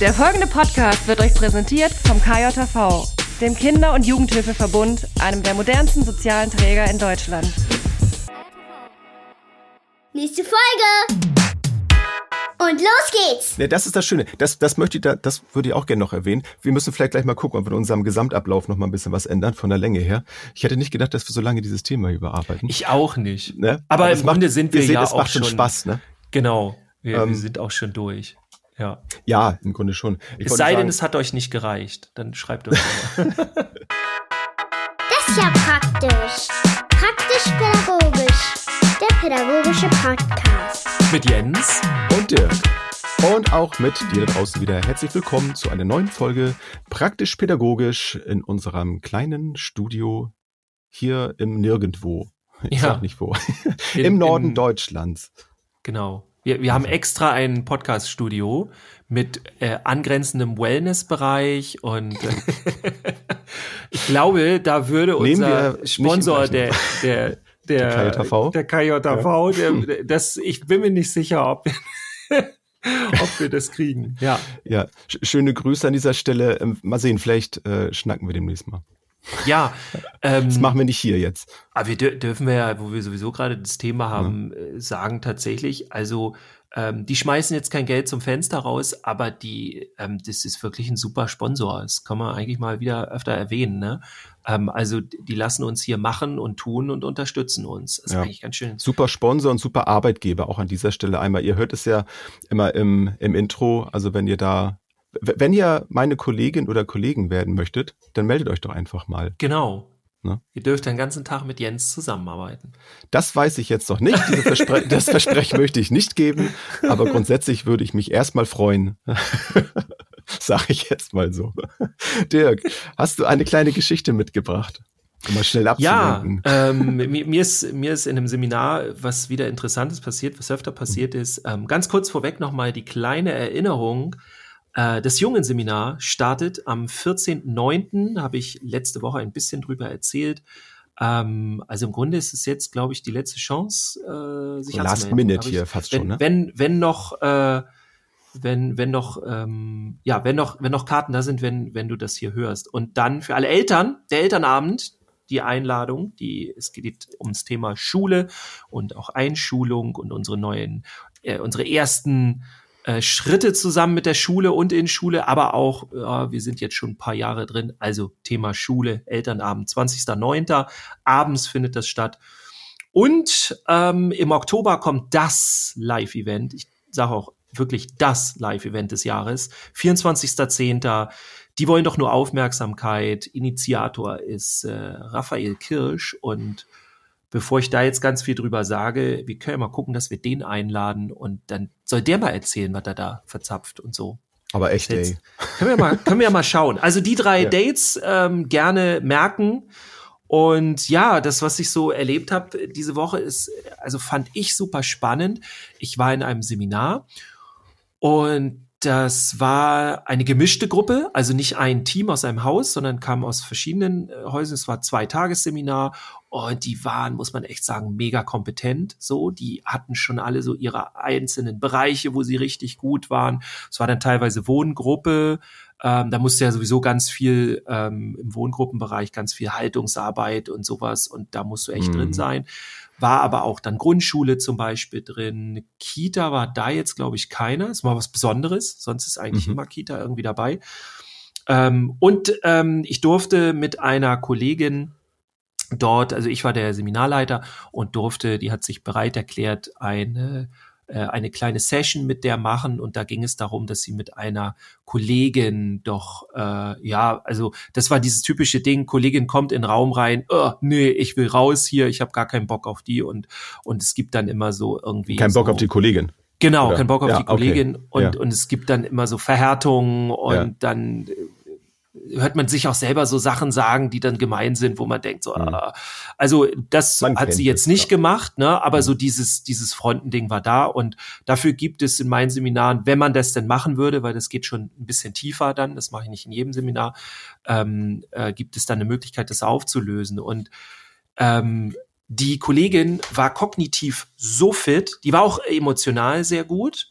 Der folgende Podcast wird euch präsentiert vom KJV, dem Kinder- und Jugendhilfeverbund, einem der modernsten sozialen Träger in Deutschland. Nächste Folge! Und los geht's! Ja, das ist das Schöne. Das, das möchte ich, da, das würde ich auch gerne noch erwähnen. Wir müssen vielleicht gleich mal gucken, ob wir in unserem Gesamtablauf noch mal ein bisschen was ändern von der Länge her. Ich hätte nicht gedacht, dass wir so lange dieses Thema überarbeiten. Ich auch nicht. Ne? Aber, Aber im es macht- Grunde sind wir ihr seht, ja es auch macht schon schon Spaß, ne? Genau. Wir, Ähm, wir sind auch schon durch. Ja. Ja, im Grunde schon. Ich Es sei denn, sagen, es hat euch nicht gereicht. Dann schreibt uns mal. Das ist ja praktisch. Praktisch-pädagogisch. Der pädagogische Podcast. Mit Jens. und Dirk. Und auch mit dir da draußen wieder herzlich willkommen zu einer neuen Folge Praktisch Pädagogisch in unserem kleinen Studio hier im Nirgendwo. Ich Ja. sag nicht wo. In- Im Norden in- Deutschlands. Genau. Wir, wir haben extra ein Podcast-Studio mit äh, angrenzendem Wellness-Bereich und äh, ich glaube, da würde unser Sponsor, der, der, der, Der KJV? der KJV, der, das, ich bin mir nicht sicher, ob, ob wir das kriegen. Ja. Ja, sch schöne Grüße an dieser Stelle. Ähm, Mal sehen, vielleicht äh, schnacken wir demnächst mal. Ja, ähm, Das machen wir nicht hier jetzt. Aber wir dür dürfen wir ja, wo wir sowieso gerade das Thema haben, äh, sagen tatsächlich, also ähm, die schmeißen jetzt kein Geld zum Fenster raus, aber die, ähm, das ist wirklich ein super Sponsor. Das kann man eigentlich mal wieder öfter erwähnen. Ne? Ähm, also die lassen uns hier machen und tun und unterstützen uns. Das ist Ja. eigentlich ganz schön. Super Sponsor und super Arbeitgeber auch an dieser Stelle einmal. Ihr hört es ja immer im, im Intro. Also wenn ihr da, wenn ihr meine Kollegin oder Kollegen werden möchtet, dann meldet euch doch einfach mal. Genau. Ne? Ihr dürft den ganzen Tag mit Jens zusammenarbeiten. Das weiß ich jetzt noch nicht. Verspre das Versprechen möchte ich nicht geben. Aber grundsätzlich würde ich mich erstmal freuen. Sag ich jetzt mal so. Dirk, hast du eine kleine Geschichte mitgebracht? Um mal schnell Ja, abzulenken. ähm, mir, mir, ist, mir ist in einem Seminar was wieder Interessantes passiert, was öfter passiert ist. Ähm, ganz kurz vorweg nochmal die kleine Erinnerung. Äh, das Jungen-Seminar startet am 14.09., habe ich letzte Woche ein bisschen drüber erzählt. Ähm, also im Grunde ist es jetzt, glaube ich, die letzte Chance, äh, sich Last anzumelden. Minute Hab ich- hier fast wenn, schon, ne? Wenn, wenn noch, äh, wenn, wenn noch, ähm, ja, wenn noch, wenn noch Karten da sind, wenn, wenn du das hier hörst. Und dann für alle Eltern, der Elternabend, die Einladung, die, es geht ums Thema Schule und auch Einschulung und unsere neuen, äh, unsere ersten äh, Schritte zusammen mit der Schule und in Schule, aber auch, ja, wir sind jetzt schon ein paar Jahre drin, also Thema Schule, Elternabend, 20.09. Abends findet das statt. Und ähm, im Oktober kommt das Live-Event. Ich sage auch wirklich das Live-Event des Jahres. 24.10. Die wollen doch nur Aufmerksamkeit. Initiator ist äh, Raphael Kirsch. Und bevor ich da jetzt ganz viel drüber sage, wir können ja mal gucken, dass wir den einladen und dann soll der mal erzählen, was er da verzapft und so. Aber echt, Jetzt ey. können wir mal, können wir ja mal schauen. Also die drei Ja. Dates ähm, gerne merken. Und ja, das, was ich so erlebt habe diese Woche, ist, also fand ich super spannend. Ich war in einem Seminar und das war eine gemischte Gruppe, also nicht ein Team aus einem Haus, sondern kam aus verschiedenen äh, Häusern. Es war zwei Tagesseminar und die waren, muss man echt sagen, mega kompetent. So, die hatten schon alle so ihre einzelnen Bereiche, wo sie richtig gut waren. Es war dann teilweise Wohngruppe. Ähm, da musste ja sowieso ganz viel ähm, im Wohngruppenbereich, ganz viel Haltungsarbeit und sowas. Und da musst du echt Mhm. drin sein. War aber auch dann Grundschule zum Beispiel drin. Kita war da jetzt, glaube ich, keiner. Es war was Besonderes. Sonst ist eigentlich Mhm. immer Kita irgendwie dabei. Ähm, und ähm, ich durfte mit einer Kollegin dort, also ich war der Seminarleiter und durfte, die hat sich bereit erklärt, eine äh, eine kleine Session mit der machen und da ging es darum, dass sie mit einer Kollegin doch, äh, ja, also das war dieses typische Ding, Kollegin kommt in den Raum rein, oh, nee, ich will raus hier, ich habe gar keinen Bock auf die und und es gibt dann immer so irgendwie Kein Bock so, auf die Kollegin. Genau, Oder? kein Bock auf Ja, die Kollegin okay. und, Ja. und es gibt dann immer so Verhärtungen und Ja. dann hört man sich auch selber so Sachen sagen, die dann gemein sind, wo man denkt so, Mhm. ah, also das Man hat sie jetzt nicht ja. gemacht, ne, aber Mhm. so dieses, dieses Frontending war da und dafür gibt es in meinen Seminaren, wenn man das denn machen würde, weil das geht schon ein bisschen tiefer dann, das mache ich nicht in jedem Seminar, ähm, äh, gibt es dann eine Möglichkeit, das aufzulösen und ähm, die Kollegin war kognitiv so fit, die war auch emotional sehr gut,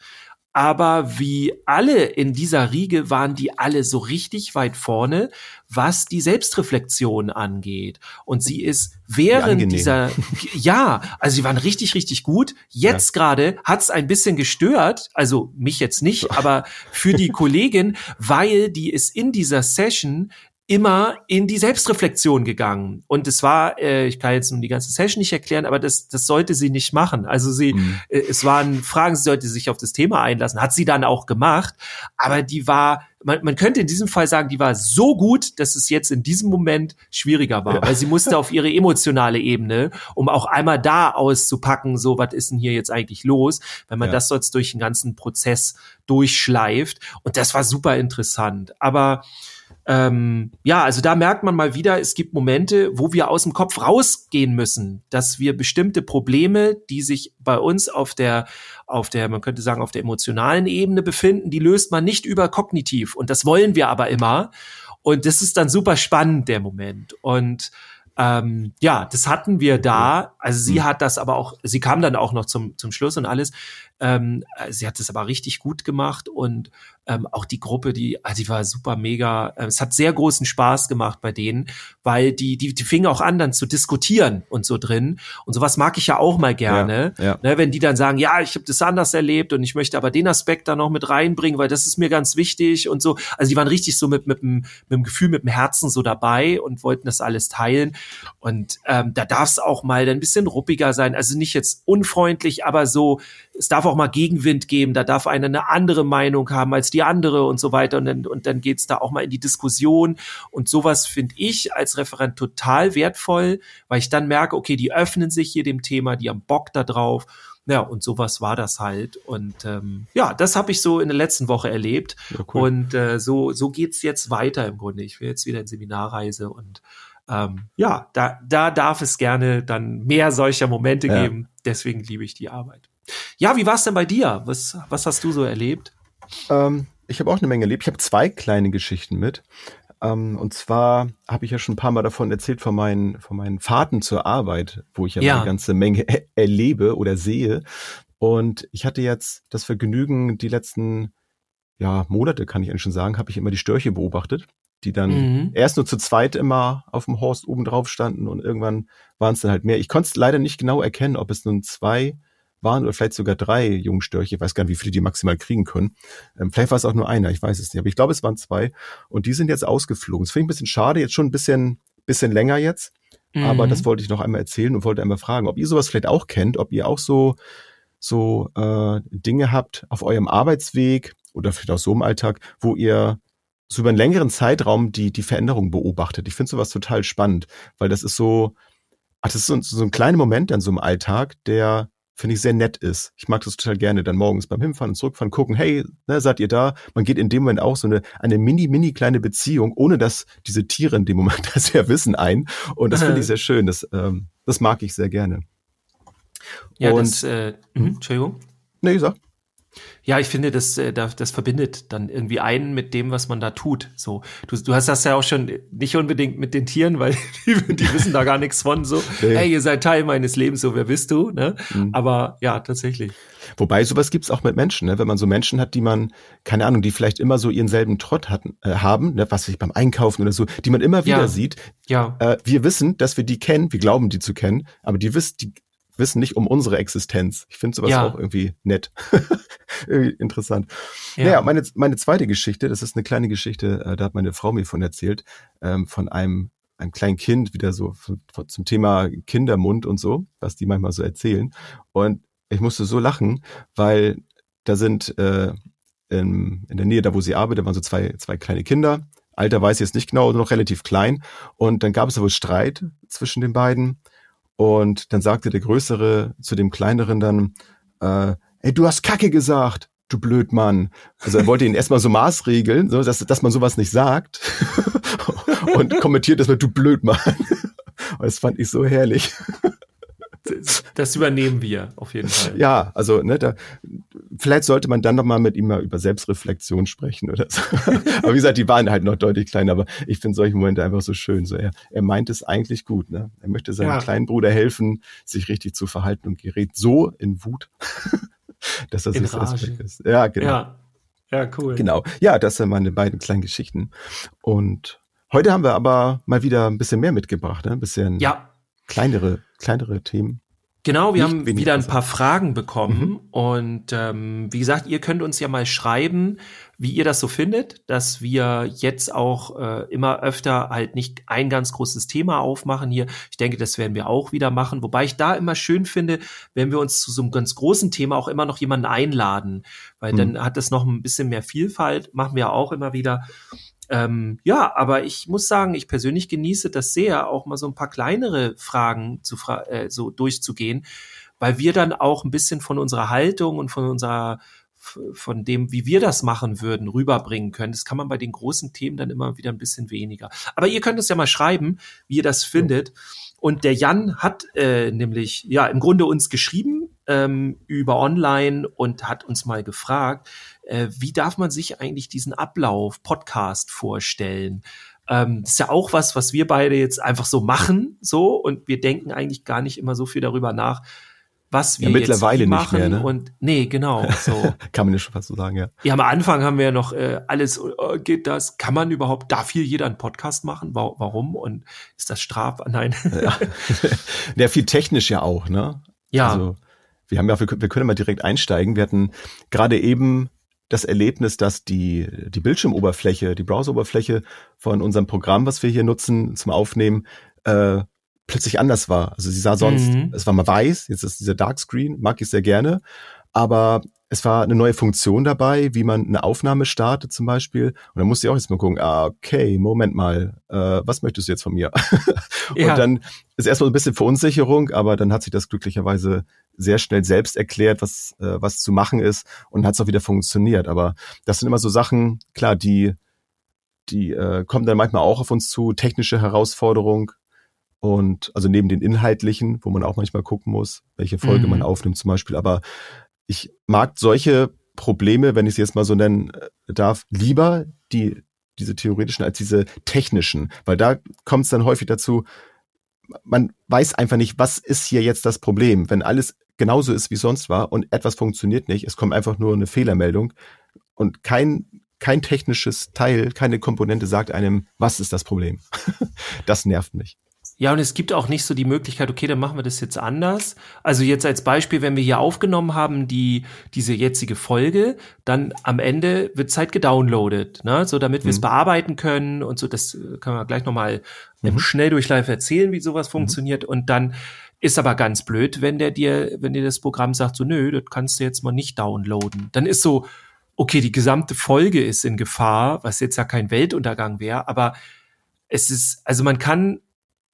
aber wie alle in dieser Riege waren die alle so richtig weit vorne, was die Selbstreflexion angeht. Und sie ist während dieser, ja, also sie waren richtig, richtig gut. Jetzt ja. gerade hat's ein bisschen gestört, also mich jetzt nicht, aber für die Kollegin, weil die ist in dieser Session immer in die Selbstreflexion gegangen. Und es war, äh, ich kann jetzt nun die ganze Session nicht erklären, aber das, das sollte sie nicht machen. Also sie, mhm. äh, es waren Fragen, sie sollte sich auf das Thema einlassen, hat sie dann auch gemacht, aber die war, man, man könnte in diesem Fall sagen, die war so gut, dass es jetzt in diesem Moment schwieriger war, ja. weil sie musste auf ihre emotionale Ebene, um auch einmal da auszupacken, so was ist denn hier jetzt eigentlich los, wenn man ja. das sonst durch den ganzen Prozess durchschleift. Und das war super interessant. Aber ähm, ja, also da merkt man mal wieder, es gibt Momente, wo wir aus dem Kopf rausgehen müssen, dass wir bestimmte Probleme, die sich bei uns auf der, auf der, man könnte sagen, auf der emotionalen Ebene befinden, die löst man nicht über kognitiv. Und das wollen wir aber immer. Und das ist dann super spannend, der Moment. Und ähm, ja, das hatten wir da. Also sie mhm. hat das aber auch, sie kam dann auch noch zum, zum Schluss und alles. Ähm, sie hat es aber richtig gut gemacht und ähm, auch die Gruppe, die, also die war super mega. Äh, es hat sehr großen Spaß gemacht bei denen, weil die, die, die fingen auch an, dann zu diskutieren und so drin. Und sowas mag ich ja auch mal gerne. Ja, ja. Ne, wenn die dann sagen, ja, ich habe das anders erlebt und ich möchte aber den Aspekt da noch mit reinbringen, weil das ist mir ganz wichtig und so. Also die waren richtig so mit, mit, mit, mit dem Gefühl, mit dem Herzen so dabei und wollten das alles teilen. Und ähm, da darf es auch mal ein bisschen ruppiger sein. Also nicht jetzt unfreundlich, aber so, es darf auch mal Gegenwind geben. Da darf einer eine andere Meinung haben als die andere und so weiter. Und dann, und dann geht's da auch mal in die Diskussion. Und sowas finde ich als Referent total wertvoll, weil ich dann merke, okay, die öffnen sich hier dem Thema, die haben Bock da drauf. Ja, und sowas war das halt. Und ähm, ja, das habe ich so in der letzten Woche erlebt. Ja, cool. Und äh, so, so geht's jetzt weiter im Grunde. Ich will jetzt wieder in Seminarreise und ähm, ja, da, da darf es gerne dann mehr solcher Momente ja. geben. Deswegen liebe ich die Arbeit. Ja, wie war es denn bei dir? Was, was hast du so erlebt? Ähm, ich habe auch eine Menge erlebt. Ich habe zwei kleine Geschichten mit. Ähm, und zwar habe ich ja schon ein paar Mal davon erzählt, von meinen, von meinen Fahrten zur Arbeit, wo ich ja, ja. eine ganze Menge erlebe oder sehe. Und ich hatte jetzt das Vergnügen, die letzten ja, Monate, kann ich eigentlich schon sagen, habe ich immer die Störche beobachtet, die dann mhm. erst nur zu zweit immer auf dem Horst oben drauf standen und irgendwann waren es dann halt mehr. Ich konnte es leider nicht genau erkennen, ob es nun zwei waren oder vielleicht sogar drei Jungstörche. Ich weiß gar nicht, wie viele die maximal kriegen können. Ähm, vielleicht war es auch nur einer, ich weiß es nicht. Aber ich glaube, es waren zwei. Und die sind jetzt ausgeflogen. Das finde ich ein bisschen schade, jetzt schon ein bisschen, bisschen länger jetzt. Mhm. Aber das wollte ich noch einmal erzählen und wollte einmal fragen, ob ihr sowas vielleicht auch kennt, ob ihr auch so, so äh, Dinge habt auf eurem Arbeitsweg oder vielleicht auch so im Alltag, wo ihr so über einen längeren Zeitraum die, die Veränderung beobachtet. Ich finde sowas total spannend, weil das ist so, ach, das ist so, so ein kleiner Moment an so einem Alltag, der finde ich sehr nett ist. Ich mag das total gerne, dann morgens beim Hinfahren und Zurückfahren gucken, hey, ne, seid ihr da? Man geht in dem Moment auch so eine, eine mini, mini kleine Beziehung, ohne dass diese Tiere in dem Moment das ja wissen ein. Und das finde ich sehr schön. Das, ähm, das mag ich sehr gerne. Ja, und, das, äh, mh, Entschuldigung. Nee, sag. Ja, ich finde, das, äh, das verbindet dann irgendwie einen mit dem, was man da tut. So, du, du hast das ja auch schon nicht unbedingt mit den Tieren, weil die, die wissen da gar nichts von. So, nee. hey, ihr seid Teil meines Lebens, so wer bist du? Ne? Mhm. Aber ja, tatsächlich. Wobei sowas gibt's auch mit Menschen, ne? wenn man so Menschen hat, die man, keine Ahnung, die vielleicht immer so ihren selben Trott hatten, äh, haben, ne? was ich beim Einkaufen oder so, die man immer wieder ja. sieht. Ja. Äh, wir wissen, dass wir die kennen, wir glauben, die zu kennen, aber die wissen, die wissen nicht um unsere Existenz. Ich finde sowas ja. auch irgendwie nett. irgendwie interessant. Ja. Naja, meine, meine zweite Geschichte, das ist eine kleine Geschichte, äh, da hat meine Frau mir von erzählt, ähm, von einem, einem kleinen Kind, wieder so von, von, zum Thema Kindermund und so, was die manchmal so erzählen. Und ich musste so lachen, weil da sind äh, in, in der Nähe, da wo sie arbeitet, waren so zwei, zwei kleine Kinder. Alter weiß ich jetzt nicht genau, noch relativ klein. Und dann gab es da wohl Streit zwischen den beiden. Und dann sagte der Größere zu dem Kleineren dann, äh, ey, du hast Kacke gesagt, du Blödmann. Also er wollte ihn erstmal so maßregeln, so, dass, dass man sowas nicht sagt. und kommentiert das mit, du Blödmann. Und das fand ich so herrlich. Das übernehmen wir auf jeden Fall. Ja, also ne, da, vielleicht sollte man dann noch mal mit ihm mal über Selbstreflexion sprechen oder so. aber wie gesagt, die waren halt noch deutlich kleiner. Aber ich finde solche Momente einfach so schön. So er, er meint es eigentlich gut. Ne? Er möchte seinem ja. kleinen Bruder helfen, sich richtig zu verhalten und gerät so in Wut. dass das Rage. Weg ist. Ja, genau. Ja. Ja, cool. Genau. Ja, das sind meine beiden kleinen Geschichten. Und heute haben wir aber mal wieder ein bisschen mehr mitgebracht, ne? ein bisschen Ja, kleinere, kleinere Themen. Genau, wir haben wieder ein paar Fragen bekommen und ähm, wie gesagt, ihr könnt uns ja mal schreiben, wie ihr das so findet, dass wir jetzt auch äh, immer öfter halt nicht ein ganz großes Thema aufmachen hier. Ich denke, das werden wir auch wieder machen, wobei ich da immer schön finde, wenn wir uns zu so einem ganz großen Thema auch immer noch jemanden einladen, weil Mhm. dann hat das noch ein bisschen mehr Vielfalt, machen wir auch immer wieder. Ähm, ja, aber ich muss sagen, ich persönlich genieße das sehr, auch mal so ein paar kleinere Fragen zu fra äh, so durchzugehen, weil wir dann auch ein bisschen von unserer Haltung und von unserer von dem, wie wir das machen würden, rüberbringen können. Das kann man bei den großen Themen dann immer wieder ein bisschen weniger. Aber ihr könnt uns ja mal schreiben, wie ihr das findet. Und der Jan hat äh, nämlich ja im Grunde uns geschrieben ähm, über online und hat uns mal gefragt, äh, wie darf man sich eigentlich diesen Ablauf Podcast vorstellen? Ähm, das ist ja auch was, was wir beide jetzt einfach so machen, so und wir denken eigentlich gar nicht immer so viel darüber nach, was wir Ja, mittlerweile jetzt wie nicht machen mehr, ne? und nee, genau so. Kann man ja schon fast so sagen, ja. Ja, am Anfang haben wir ja noch äh, alles, äh, geht das? Kann man überhaupt, darf hier jeder einen Podcast machen? Wa warum? Und ist das straf? Nein. ja. ja, viel technisch ja auch, ne? ja, Also, wir haben ja, wir, können- wir können mal direkt einsteigen. Wir hatten gerade eben das Erlebnis, dass die, die Bildschirmoberfläche, die Browseroberfläche von unserem Programm, was wir hier nutzen zum Aufnehmen, äh, plötzlich anders war. Also sie sah sonst, Mhm. es war mal weiß, jetzt ist dieser Darkscreen, mag ich sehr gerne, aber es war eine neue Funktion dabei, wie man eine Aufnahme startet zum Beispiel. Und dann musste ich auch jetzt mal gucken, ah, okay, Moment mal, äh, was möchtest du jetzt von mir? Ja. Und dann ist erstmal ein bisschen Verunsicherung, aber dann hat sich das glücklicherweise sehr schnell selbst erklärt, was, äh, was zu machen ist und hat es auch wieder funktioniert. Aber das sind immer so Sachen, klar, die, die äh, kommen dann manchmal auch auf uns zu, technische Herausforderung und also neben den inhaltlichen, wo man auch manchmal gucken muss, welche Folge Mhm. man aufnimmt zum Beispiel. Aber ich mag solche Probleme, wenn ich sie jetzt mal so nennen äh, darf, lieber die diese theoretischen als diese technischen, weil da kommt es dann häufig dazu, man weiß einfach nicht, was ist hier jetzt das Problem, wenn alles genauso ist wie sonst war und etwas funktioniert nicht, es kommt einfach nur eine Fehlermeldung und kein kein technisches Teil, keine Komponente sagt einem, was ist das Problem. das nervt mich. Ja, und es gibt auch nicht so die Möglichkeit, okay, dann machen wir das jetzt anders. Also jetzt als Beispiel, wenn wir hier aufgenommen haben, die, diese jetzige Folge, dann am Ende wird es halt gedownloadet, ne? so damit wir es Mhm. bearbeiten können und so, das äh, können wir gleich nochmal im Mhm. Schnelldurchlauf erzählen, wie sowas funktioniert und dann ist aber ganz blöd, wenn der dir, wenn dir das Programm sagt, so, nö, das kannst du jetzt mal nicht downloaden. Dann ist so, okay, die gesamte Folge ist in Gefahr, was jetzt ja kein Weltuntergang wäre, aber es ist, also man kann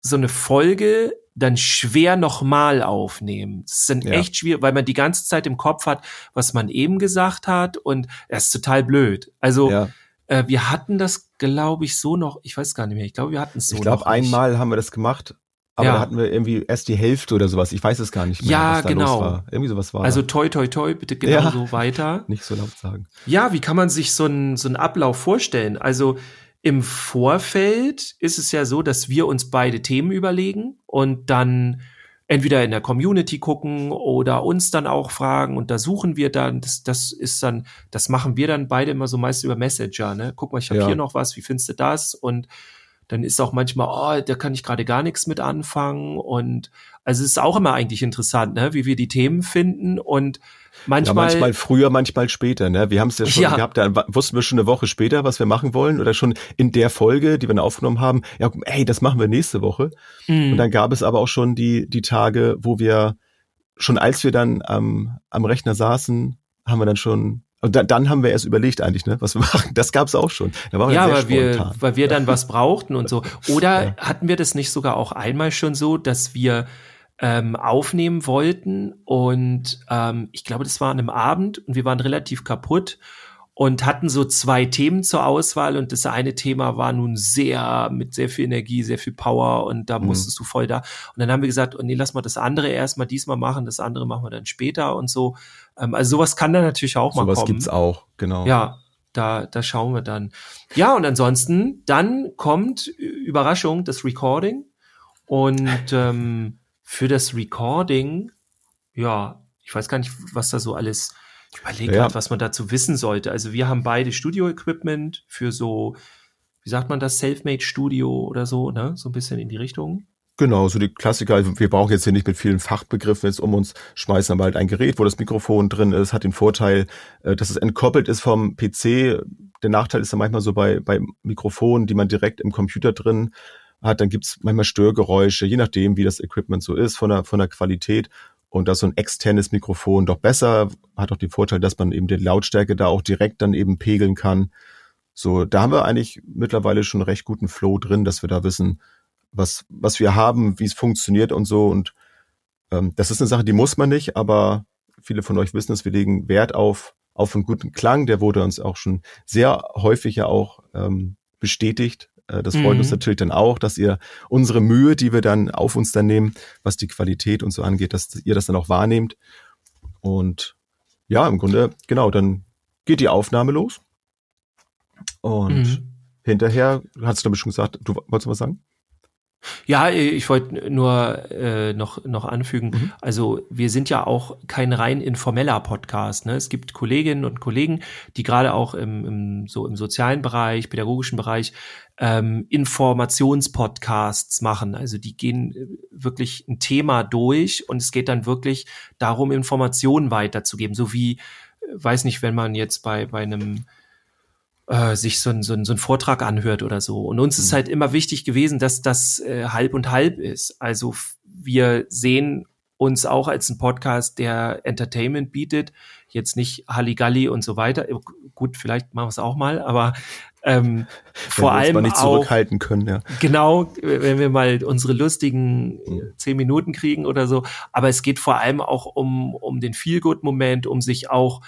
so eine Folge dann schwer nochmal aufnehmen. Das ist dann Ja. echt schwierig, weil man die ganze Zeit im Kopf hat, was man eben gesagt hat und das ist total blöd. Also Ja. äh, wir hatten das, glaube ich, so noch, ich weiß gar nicht mehr, ich glaube, wir hatten es so Ich glaube, nicht. einmal haben wir das gemacht, aber Ja. da hatten wir irgendwie erst die Hälfte oder sowas. Ich weiß es gar nicht mehr, Ja, was da genau. los war. Irgendwie sowas war Also toi, toi, toi, bitte genau Ja. so weiter. nicht so laut sagen. Ja, wie kann man sich so einen so einen Ablauf vorstellen? Also im Vorfeld ist es ja so, dass wir uns beide Themen überlegen und dann entweder in der Community gucken oder uns dann auch fragen und da suchen wir dann, das, das ist dann, das machen wir dann beide immer so meist über Messenger, ne? Guck mal, ich habe Ja. hier noch was, wie findest du das? Und dann ist auch manchmal, oh, da kann ich gerade gar nichts mit anfangen und also es ist auch immer eigentlich interessant, ne? wie wir die Themen finden und manchmal, ja, manchmal früher, manchmal später. Ne? Wir haben es ja schon Ja. gehabt, da wussten wir schon eine Woche später, was wir machen wollen oder schon in der Folge, die wir dann aufgenommen haben. Ja, ey, das machen wir nächste Woche. Mm. Und dann gab es aber auch schon die die Tage, wo wir schon als wir dann am am Rechner saßen, haben wir dann schon und dann, dann haben wir erst überlegt eigentlich, ne, was wir machen. Das gab es auch schon. Da waren wir ja, sehr weil wir, weil wir dann was brauchten und so. Oder Ja. hatten wir das nicht sogar auch einmal schon so, dass wir ähm, aufnehmen wollten und ähm, ich glaube, das war an einem Abend und wir waren relativ kaputt und hatten so zwei Themen zur Auswahl und das eine Thema war nun sehr mit sehr viel Energie, sehr viel Power und da Mhm. musstest du voll da. Und dann haben wir gesagt, oh nee, lass mal das andere erstmal diesmal machen, das andere machen wir dann später und so. Ähm, also sowas kann dann natürlich auch mal Sowas kommen. gibt's auch, genau. Ja, da, da schauen wir dann. Ja, und ansonsten, dann kommt Überraschung, das Recording. Und ähm, für das Recording, ja, ich weiß gar nicht, was da so alles Ich überlege ja. was man dazu wissen sollte. Also wir haben beide Studio-Equipment für so, wie sagt man das, Selfmade-Studio oder so, ne? So ein bisschen in die Richtung. Genau, so die Klassiker. Also wir brauchen jetzt hier nicht mit vielen Fachbegriffen jetzt um uns, schmeißen aber halt ein Gerät, wo das Mikrofon drin ist, hat den Vorteil, äh, dass es entkoppelt ist vom PC. Der Nachteil ist dann manchmal so bei, bei Mikrofonen, die man direkt im Computer drin hat, dann gibt's manchmal Störgeräusche, je nachdem, wie das Equipment so ist, von der, von der Qualität. Und das so ein externes Mikrofon doch besser, hat auch den Vorteil, dass man eben die Lautstärke da auch direkt dann eben pegeln kann. So, da haben wir eigentlich mittlerweile schon recht guten Flow drin, dass wir da wissen, was, was wir haben, wie es funktioniert und so. Und ähm, das ist eine Sache, die muss man nicht, aber viele von euch wissen es, wir legen Wert auf, auf einen guten Klang. Der wurde uns auch schon sehr häufig ja auch ähm, bestätigt. Äh, das freut mhm. uns natürlich dann auch, dass ihr unsere Mühe, die wir dann auf uns dann nehmen, was die Qualität und so angeht, dass ihr das dann auch wahrnehmt. Und ja, im Grunde, genau, dann geht die Aufnahme los. Und mhm. hinterher, hast du damit schon gesagt, du wolltest was sagen? Ja, ich wollte nur äh, noch, noch anfügen, mhm. also wir sind ja auch kein rein informeller Podcast. Ne? Es gibt Kolleginnen und Kollegen, die gerade auch im, im, so im sozialen Bereich, pädagogischen Bereich ähm, Informationspodcasts machen. Also die gehen äh, wirklich ein Thema durch und es geht dann wirklich darum, Informationen weiterzugeben. So wie, äh, weiß nicht, wenn man jetzt bei, bei einem äh, sich so ein, so, ein, so ein Vortrag anhört oder so. Und uns mhm. ist halt immer wichtig gewesen, dass das äh, halb und halb ist. Also wir sehen uns auch als ein Podcast, der Entertainment bietet, jetzt nicht Halligalli und so weiter. Äh, gut, vielleicht machen wir es auch mal, aber ähm, vor wir allem nicht auch, zurückhalten können, ja. Genau, wenn wir mal unsere lustigen mhm. zehn Minuten kriegen oder so. Aber es geht vor allem auch um um den Feel-Good-Moment, um sich auch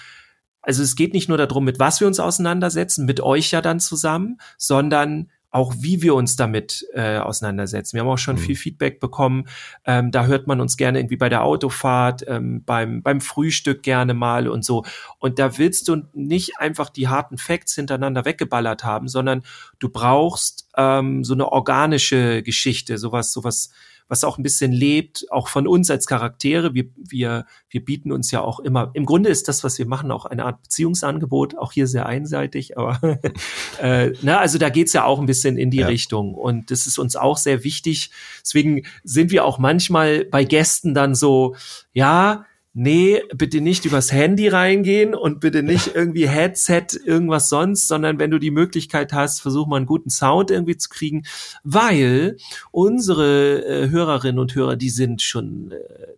also es geht nicht nur darum, mit was wir uns auseinandersetzen, mit euch ja dann zusammen, sondern auch wie wir uns damit äh, auseinandersetzen. Wir haben auch schon mhm. viel Feedback bekommen. Ähm, da hört man uns gerne irgendwie bei der Autofahrt, ähm, beim, beim Frühstück gerne mal und so. Und da willst du nicht einfach die harten Facts hintereinander weggeballert haben, sondern du brauchst ähm, so eine organische Geschichte, sowas, sowas was auch ein bisschen lebt, auch von uns als Charaktere. Wir, wir, wir bieten uns ja auch immer, im Grunde ist das, was wir machen, auch eine Art Beziehungsangebot, auch hier sehr einseitig, aber äh, na, also da geht's ja auch ein bisschen in die ja. Richtung. Und das ist uns auch sehr wichtig. Deswegen sind wir auch manchmal bei Gästen dann so, ja, nee, bitte nicht übers Handy reingehen und bitte nicht irgendwie Headset, irgendwas sonst, sondern wenn du die Möglichkeit hast, versuch mal einen guten Sound irgendwie zu kriegen, weil unsere äh, Hörerinnen und Hörer, die sind schon äh,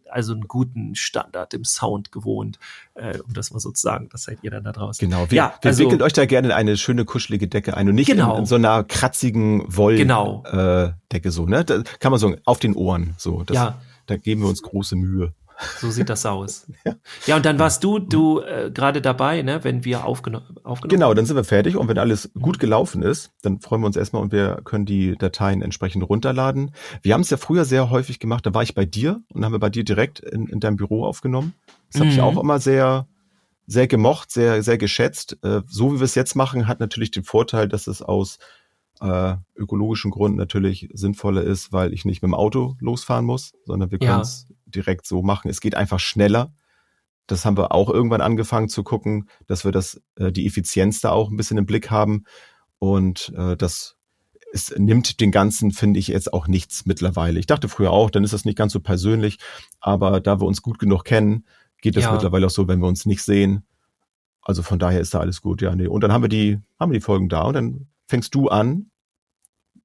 also einen guten Standard im Sound gewohnt, äh, um das mal so zu sagen. Das seid ihr dann da draußen. Genau, wir, ja, wir also, wickelt euch da gerne eine schöne kuschelige Decke ein und nicht genau. in, in so einer kratzigen Wolldecke genau. äh, Decke so, ne? Da kann man sagen, auf den Ohren so. Das, ja. Da geben wir uns große Mühe. So sieht das aus. ja. ja, und dann warst du, du äh, gerade dabei, ne, wenn wir aufgeno aufgenommen Genau, dann sind wir fertig und wenn alles gut gelaufen ist, dann freuen wir uns erstmal und wir können die Dateien entsprechend runterladen. Wir haben es ja früher sehr häufig gemacht, da war ich bei dir und haben wir bei dir direkt in, in deinem Büro aufgenommen. Das habe ich mhm. auch immer sehr, sehr gemocht, sehr, sehr geschätzt. Äh, so wie wir es jetzt machen, hat natürlich den Vorteil, dass es aus äh, ökologischen Gründen natürlich sinnvoller ist, weil ich nicht mit dem Auto losfahren muss, sondern wir können es direkt so machen. Es geht einfach schneller. Das haben wir auch irgendwann angefangen zu gucken, dass wir das, äh, die Effizienz da auch ein bisschen im Blick haben. Und äh, das es nimmt den Ganzen, finde ich, jetzt auch nichts mittlerweile. Ich dachte früher auch, dann ist das nicht ganz so persönlich, aber da wir uns gut genug kennen, geht das ja. mittlerweile auch so, wenn wir uns nicht sehen. Also von daher ist da alles gut, ja. Nee. Und dann haben wir die, haben wir die Folgen da und dann fängst du an,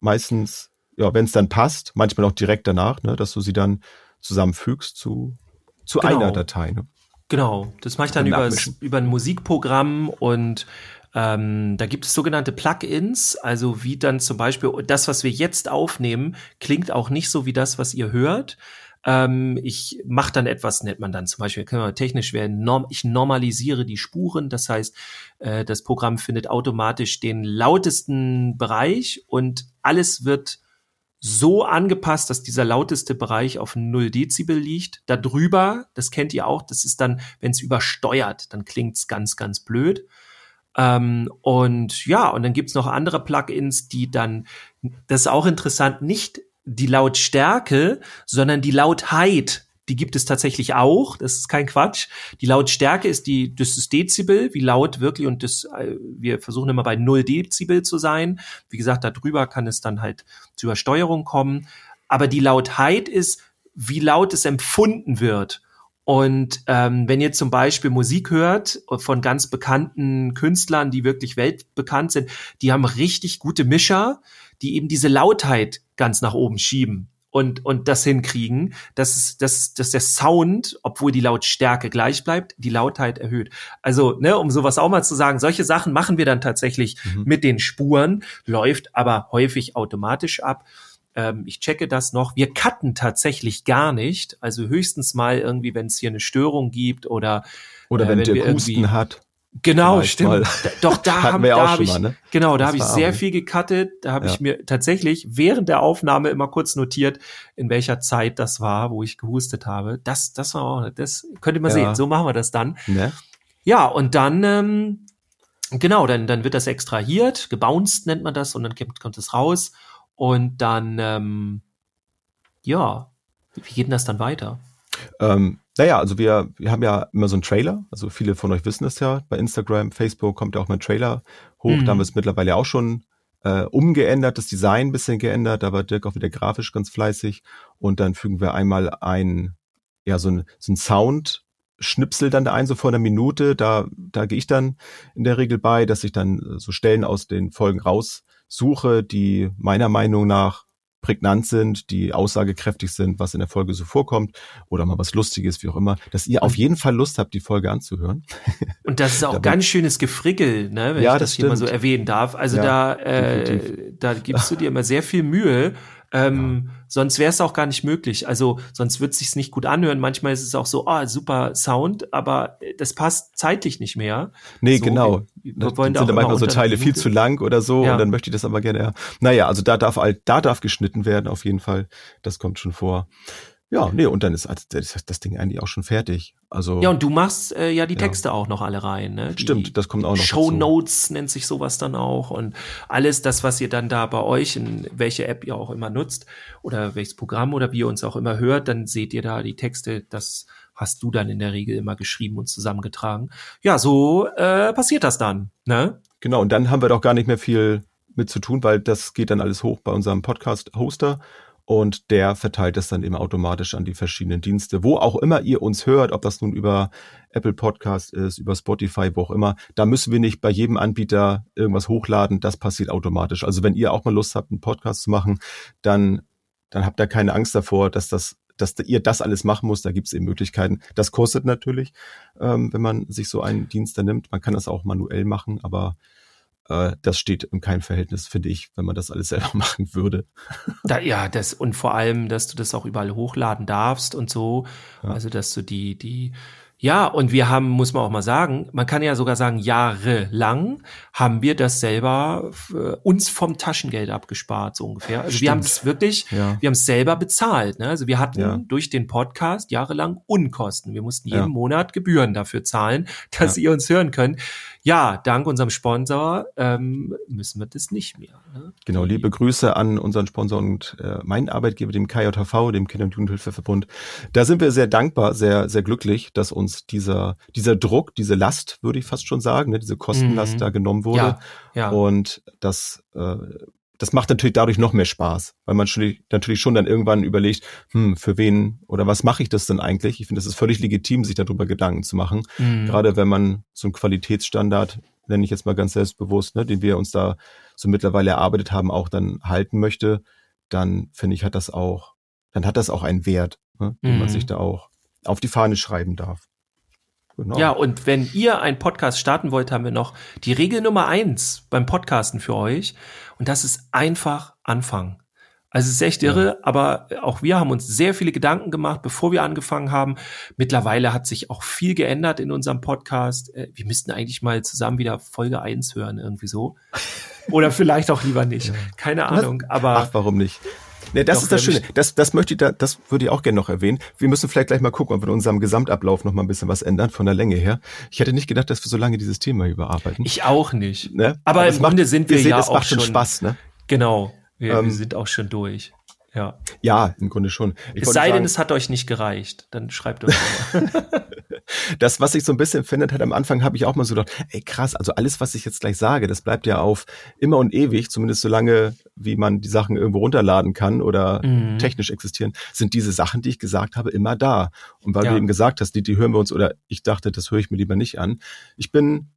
meistens, ja, wenn es dann passt, manchmal auch direkt danach, ne, dass du sie dann zusammenfügst zu, zu genau. einer Datei. Ne? Genau, das mache ich dann über, über ein Musikprogramm und ähm, da gibt es sogenannte Plugins, also wie dann zum Beispiel das, was wir jetzt aufnehmen, klingt auch nicht so wie das, was ihr hört. Ähm, ich mache dann etwas, nennt man dann zum Beispiel, können wir technisch werden, norm ich normalisiere die Spuren, das heißt, äh, das Programm findet automatisch den lautesten Bereich und alles wird so angepasst, dass dieser lauteste Bereich auf 0 Dezibel liegt. Darüber, das kennt ihr auch, das ist dann, wenn es übersteuert, dann klingt's ganz, ganz blöd. Ähm, und ja, und dann gibt's noch andere Plugins, die dann, das ist auch interessant, nicht die Lautstärke, sondern die Lautheit die gibt es tatsächlich auch. Das ist kein Quatsch. Die Lautstärke ist die, das ist Dezibel, wie laut wirklich und das, äh, wir versuchen immer bei 0 Dezibel zu sein. Wie gesagt, darüber kann es dann halt zu Übersteuerung kommen. Aber die Lautheit ist, wie laut es empfunden wird. Und ähm, wenn ihr zum Beispiel Musik hört von ganz bekannten Künstlern, die wirklich weltbekannt sind, die haben richtig gute Mischer, die eben diese Lautheit ganz nach oben schieben und, und das hinkriegen, dass, dass, dass der Sound, obwohl die Lautstärke gleich bleibt, die Lautheit erhöht. Also, ne, um sowas auch mal zu sagen, solche Sachen machen wir dann tatsächlich mhm. mit den Spuren, läuft aber häufig automatisch ab. Ähm, ich checke das noch. Wir cutten tatsächlich gar nicht. Also höchstens mal irgendwie, wenn es hier eine Störung gibt oder oder äh, wenn, wenn der Husten hat. Genau, stimmt. Mal. Doch da haben da hab ich mal, ne? genau, da habe ich sehr viel gecuttet. Da habe ja. ich mir tatsächlich während der Aufnahme immer kurz notiert, in welcher Zeit das war, wo ich gehustet habe. Das, das war auch, das könnte man ja. sehen. So machen wir das dann. Ne? Ja, und dann ähm, genau, dann dann wird das extrahiert, gebounced nennt man das, und dann kommt, kommt es raus. Und dann, ähm, ja, wie geht denn das dann weiter? Ähm, naja, also wir, wir haben ja immer so einen Trailer. Also viele von euch wissen es ja. Bei Instagram, Facebook kommt ja auch mal ein Trailer hoch. Mhm. Da haben wir es mittlerweile auch schon äh, umgeändert, das Design ein bisschen geändert. Da war Dirk auch wieder grafisch ganz fleißig. Und dann fügen wir einmal ein, ja, so ein, so ein Sound Schnipsel dann ein, so vor einer Minute. Da, da gehe ich dann in der Regel bei, dass ich dann so Stellen aus den Folgen raussuche, die meiner Meinung nach prägnant sind, die aussagekräftig sind, was in der Folge so vorkommt oder mal was Lustiges, wie auch immer, dass ihr auf jeden Fall Lust habt, die Folge anzuhören. Und das ist auch ganz schönes Gefrickel, ne, wenn ja, ich das, das hier mal so erwähnen darf. Also ja, da, äh, da gibst du dir immer sehr viel Mühe, ähm, ja. Sonst wäre es auch gar nicht möglich. Also sonst wird es sich nicht gut anhören. Manchmal ist es auch so, ah, super Sound, aber das passt zeitlich nicht mehr. Nee, so, genau. Wir, wir wollen sind da manchmal so Teile viel zu lang oder so ja. und dann möchte ich das aber gerne. Ja. Naja, also da darf da darf geschnitten werden auf jeden Fall. Das kommt schon vor. Ja, nee, und dann ist das Ding eigentlich auch schon fertig. Also ja, und du machst äh, ja die Texte ja. auch noch alle rein. Ne? Die Stimmt, das kommt auch noch. Show Notes nennt sich sowas dann auch und alles das, was ihr dann da bei euch in welche App ihr auch immer nutzt oder welches Programm oder wie ihr uns auch immer hört, dann seht ihr da die Texte. Das hast du dann in der Regel immer geschrieben und zusammengetragen. Ja, so äh, passiert das dann. Ne? Genau, und dann haben wir doch gar nicht mehr viel mit zu tun, weil das geht dann alles hoch bei unserem Podcast-Hoster und der verteilt es dann eben automatisch an die verschiedenen Dienste, wo auch immer ihr uns hört, ob das nun über Apple Podcast ist, über Spotify, wo auch immer. Da müssen wir nicht bei jedem Anbieter irgendwas hochladen, das passiert automatisch. Also wenn ihr auch mal Lust habt, einen Podcast zu machen, dann, dann habt ihr keine Angst davor, dass das dass ihr das alles machen muss, da gibt es eben Möglichkeiten. Das kostet natürlich, ähm, wenn man sich so einen Dienst da nimmt. Man kann das auch manuell machen, aber äh, das steht in keinem Verhältnis, finde ich, wenn man das alles selber machen würde. Da, ja, das und vor allem, dass du das auch überall hochladen darfst und so. Ja. Also, dass du die, die, ja, und wir haben, muss man auch mal sagen, man kann ja sogar sagen, jahrelang haben wir das selber äh, uns vom Taschengeld abgespart, so ungefähr. Also Stimmt. wir haben es wirklich, ja. wir haben es selber bezahlt. Ne? Also wir hatten ja. durch den Podcast jahrelang Unkosten. Wir mussten jeden ja. Monat Gebühren dafür zahlen, dass ihr uns hören könnt ja, dank unserem Sponsor ähm, müssen wir das nicht mehr. Ne? Genau, liebe Grüße an unseren Sponsor und äh, meinen Arbeitgeber, dem KJV, dem Kinder- und Jugendhilfeverbund. Da sind wir sehr dankbar, sehr, sehr glücklich, dass uns dieser, dieser Druck, diese Last, würde ich fast schon sagen, ne, diese Kostenlast mhm. da genommen wurde. Ja, ja. Und das äh, das macht natürlich dadurch noch mehr Spaß, weil man natürlich schon dann irgendwann überlegt, hm, für wen oder was mache ich das denn eigentlich? Ich finde, das ist völlig legitim, sich darüber Gedanken zu machen. Mhm. Gerade wenn man so einen Qualitätsstandard, nenne ich jetzt mal ganz selbstbewusst, ne, den wir uns da so mittlerweile erarbeitet haben, auch dann halten möchte, dann finde ich, hat das auch, dann hat das auch einen Wert, ne, den mhm. man sich da auch auf die Fahne schreiben darf. Genau. Ja, und wenn ihr einen Podcast starten wollt, haben wir noch die Regel Nummer eins beim Podcasten für euch. Und das ist einfach anfangen. Also es ist echt irre, ja. aber auch wir haben uns sehr viele Gedanken gemacht, bevor wir angefangen haben. Mittlerweile hat sich auch viel geändert in unserem Podcast. Äh, wir müssten eigentlich mal zusammen wieder Folge eins hören, irgendwie so. Oder vielleicht auch lieber nicht. Keine Ahnung. Aber Ach, warum nicht? Nee, das Doch, ist das Schöne. Das, das möchte ich da, das würde ich auch gerne noch erwähnen. Wir müssen vielleicht gleich mal gucken, ob wir in unserem Gesamtablauf noch mal ein bisschen was ändern von der Länge her. Ich hätte nicht gedacht, dass wir so lange dieses Thema überarbeiten. Ich auch nicht. Ne? Aber, Aber im Grunde sind wir, wir sehen, ja es auch macht schon Spaß, ne? Genau. Wir, ähm, wir sind auch schon durch. Ja. Ja, im Grunde schon. Ich es sei sagen, denn, es hat euch nicht gereicht. Dann schreibt uns Das, was ich so ein bisschen finde, hat am Anfang habe ich auch mal so gedacht, ey krass, also alles, was ich jetzt gleich sage, das bleibt ja auf immer und ewig, zumindest so lange, wie man die Sachen irgendwo runterladen kann oder mhm. technisch existieren, sind diese Sachen, die ich gesagt habe, immer da. Und weil ja. du eben gesagt hast, die, die hören wir uns, oder ich dachte, das höre ich mir lieber nicht an. Ich bin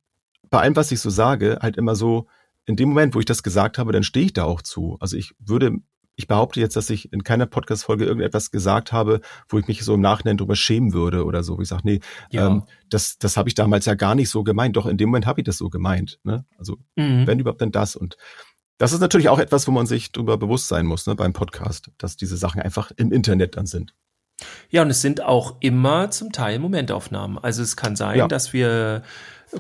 bei allem, was ich so sage, halt immer so, in dem Moment, wo ich das gesagt habe, dann stehe ich da auch zu. Also ich würde ich behaupte jetzt, dass ich in keiner Podcast-Folge irgendetwas gesagt habe, wo ich mich so im Nachhinein drüber schämen würde oder so. Ich sage, nee, ja. ähm, das, das habe ich damals ja gar nicht so gemeint. Doch in dem Moment habe ich das so gemeint. Ne? Also mhm. wenn überhaupt dann das. Und das ist natürlich auch etwas, wo man sich darüber bewusst sein muss ne, beim Podcast, dass diese Sachen einfach im Internet dann sind. Ja, und es sind auch immer zum Teil Momentaufnahmen. Also es kann sein, ja. dass wir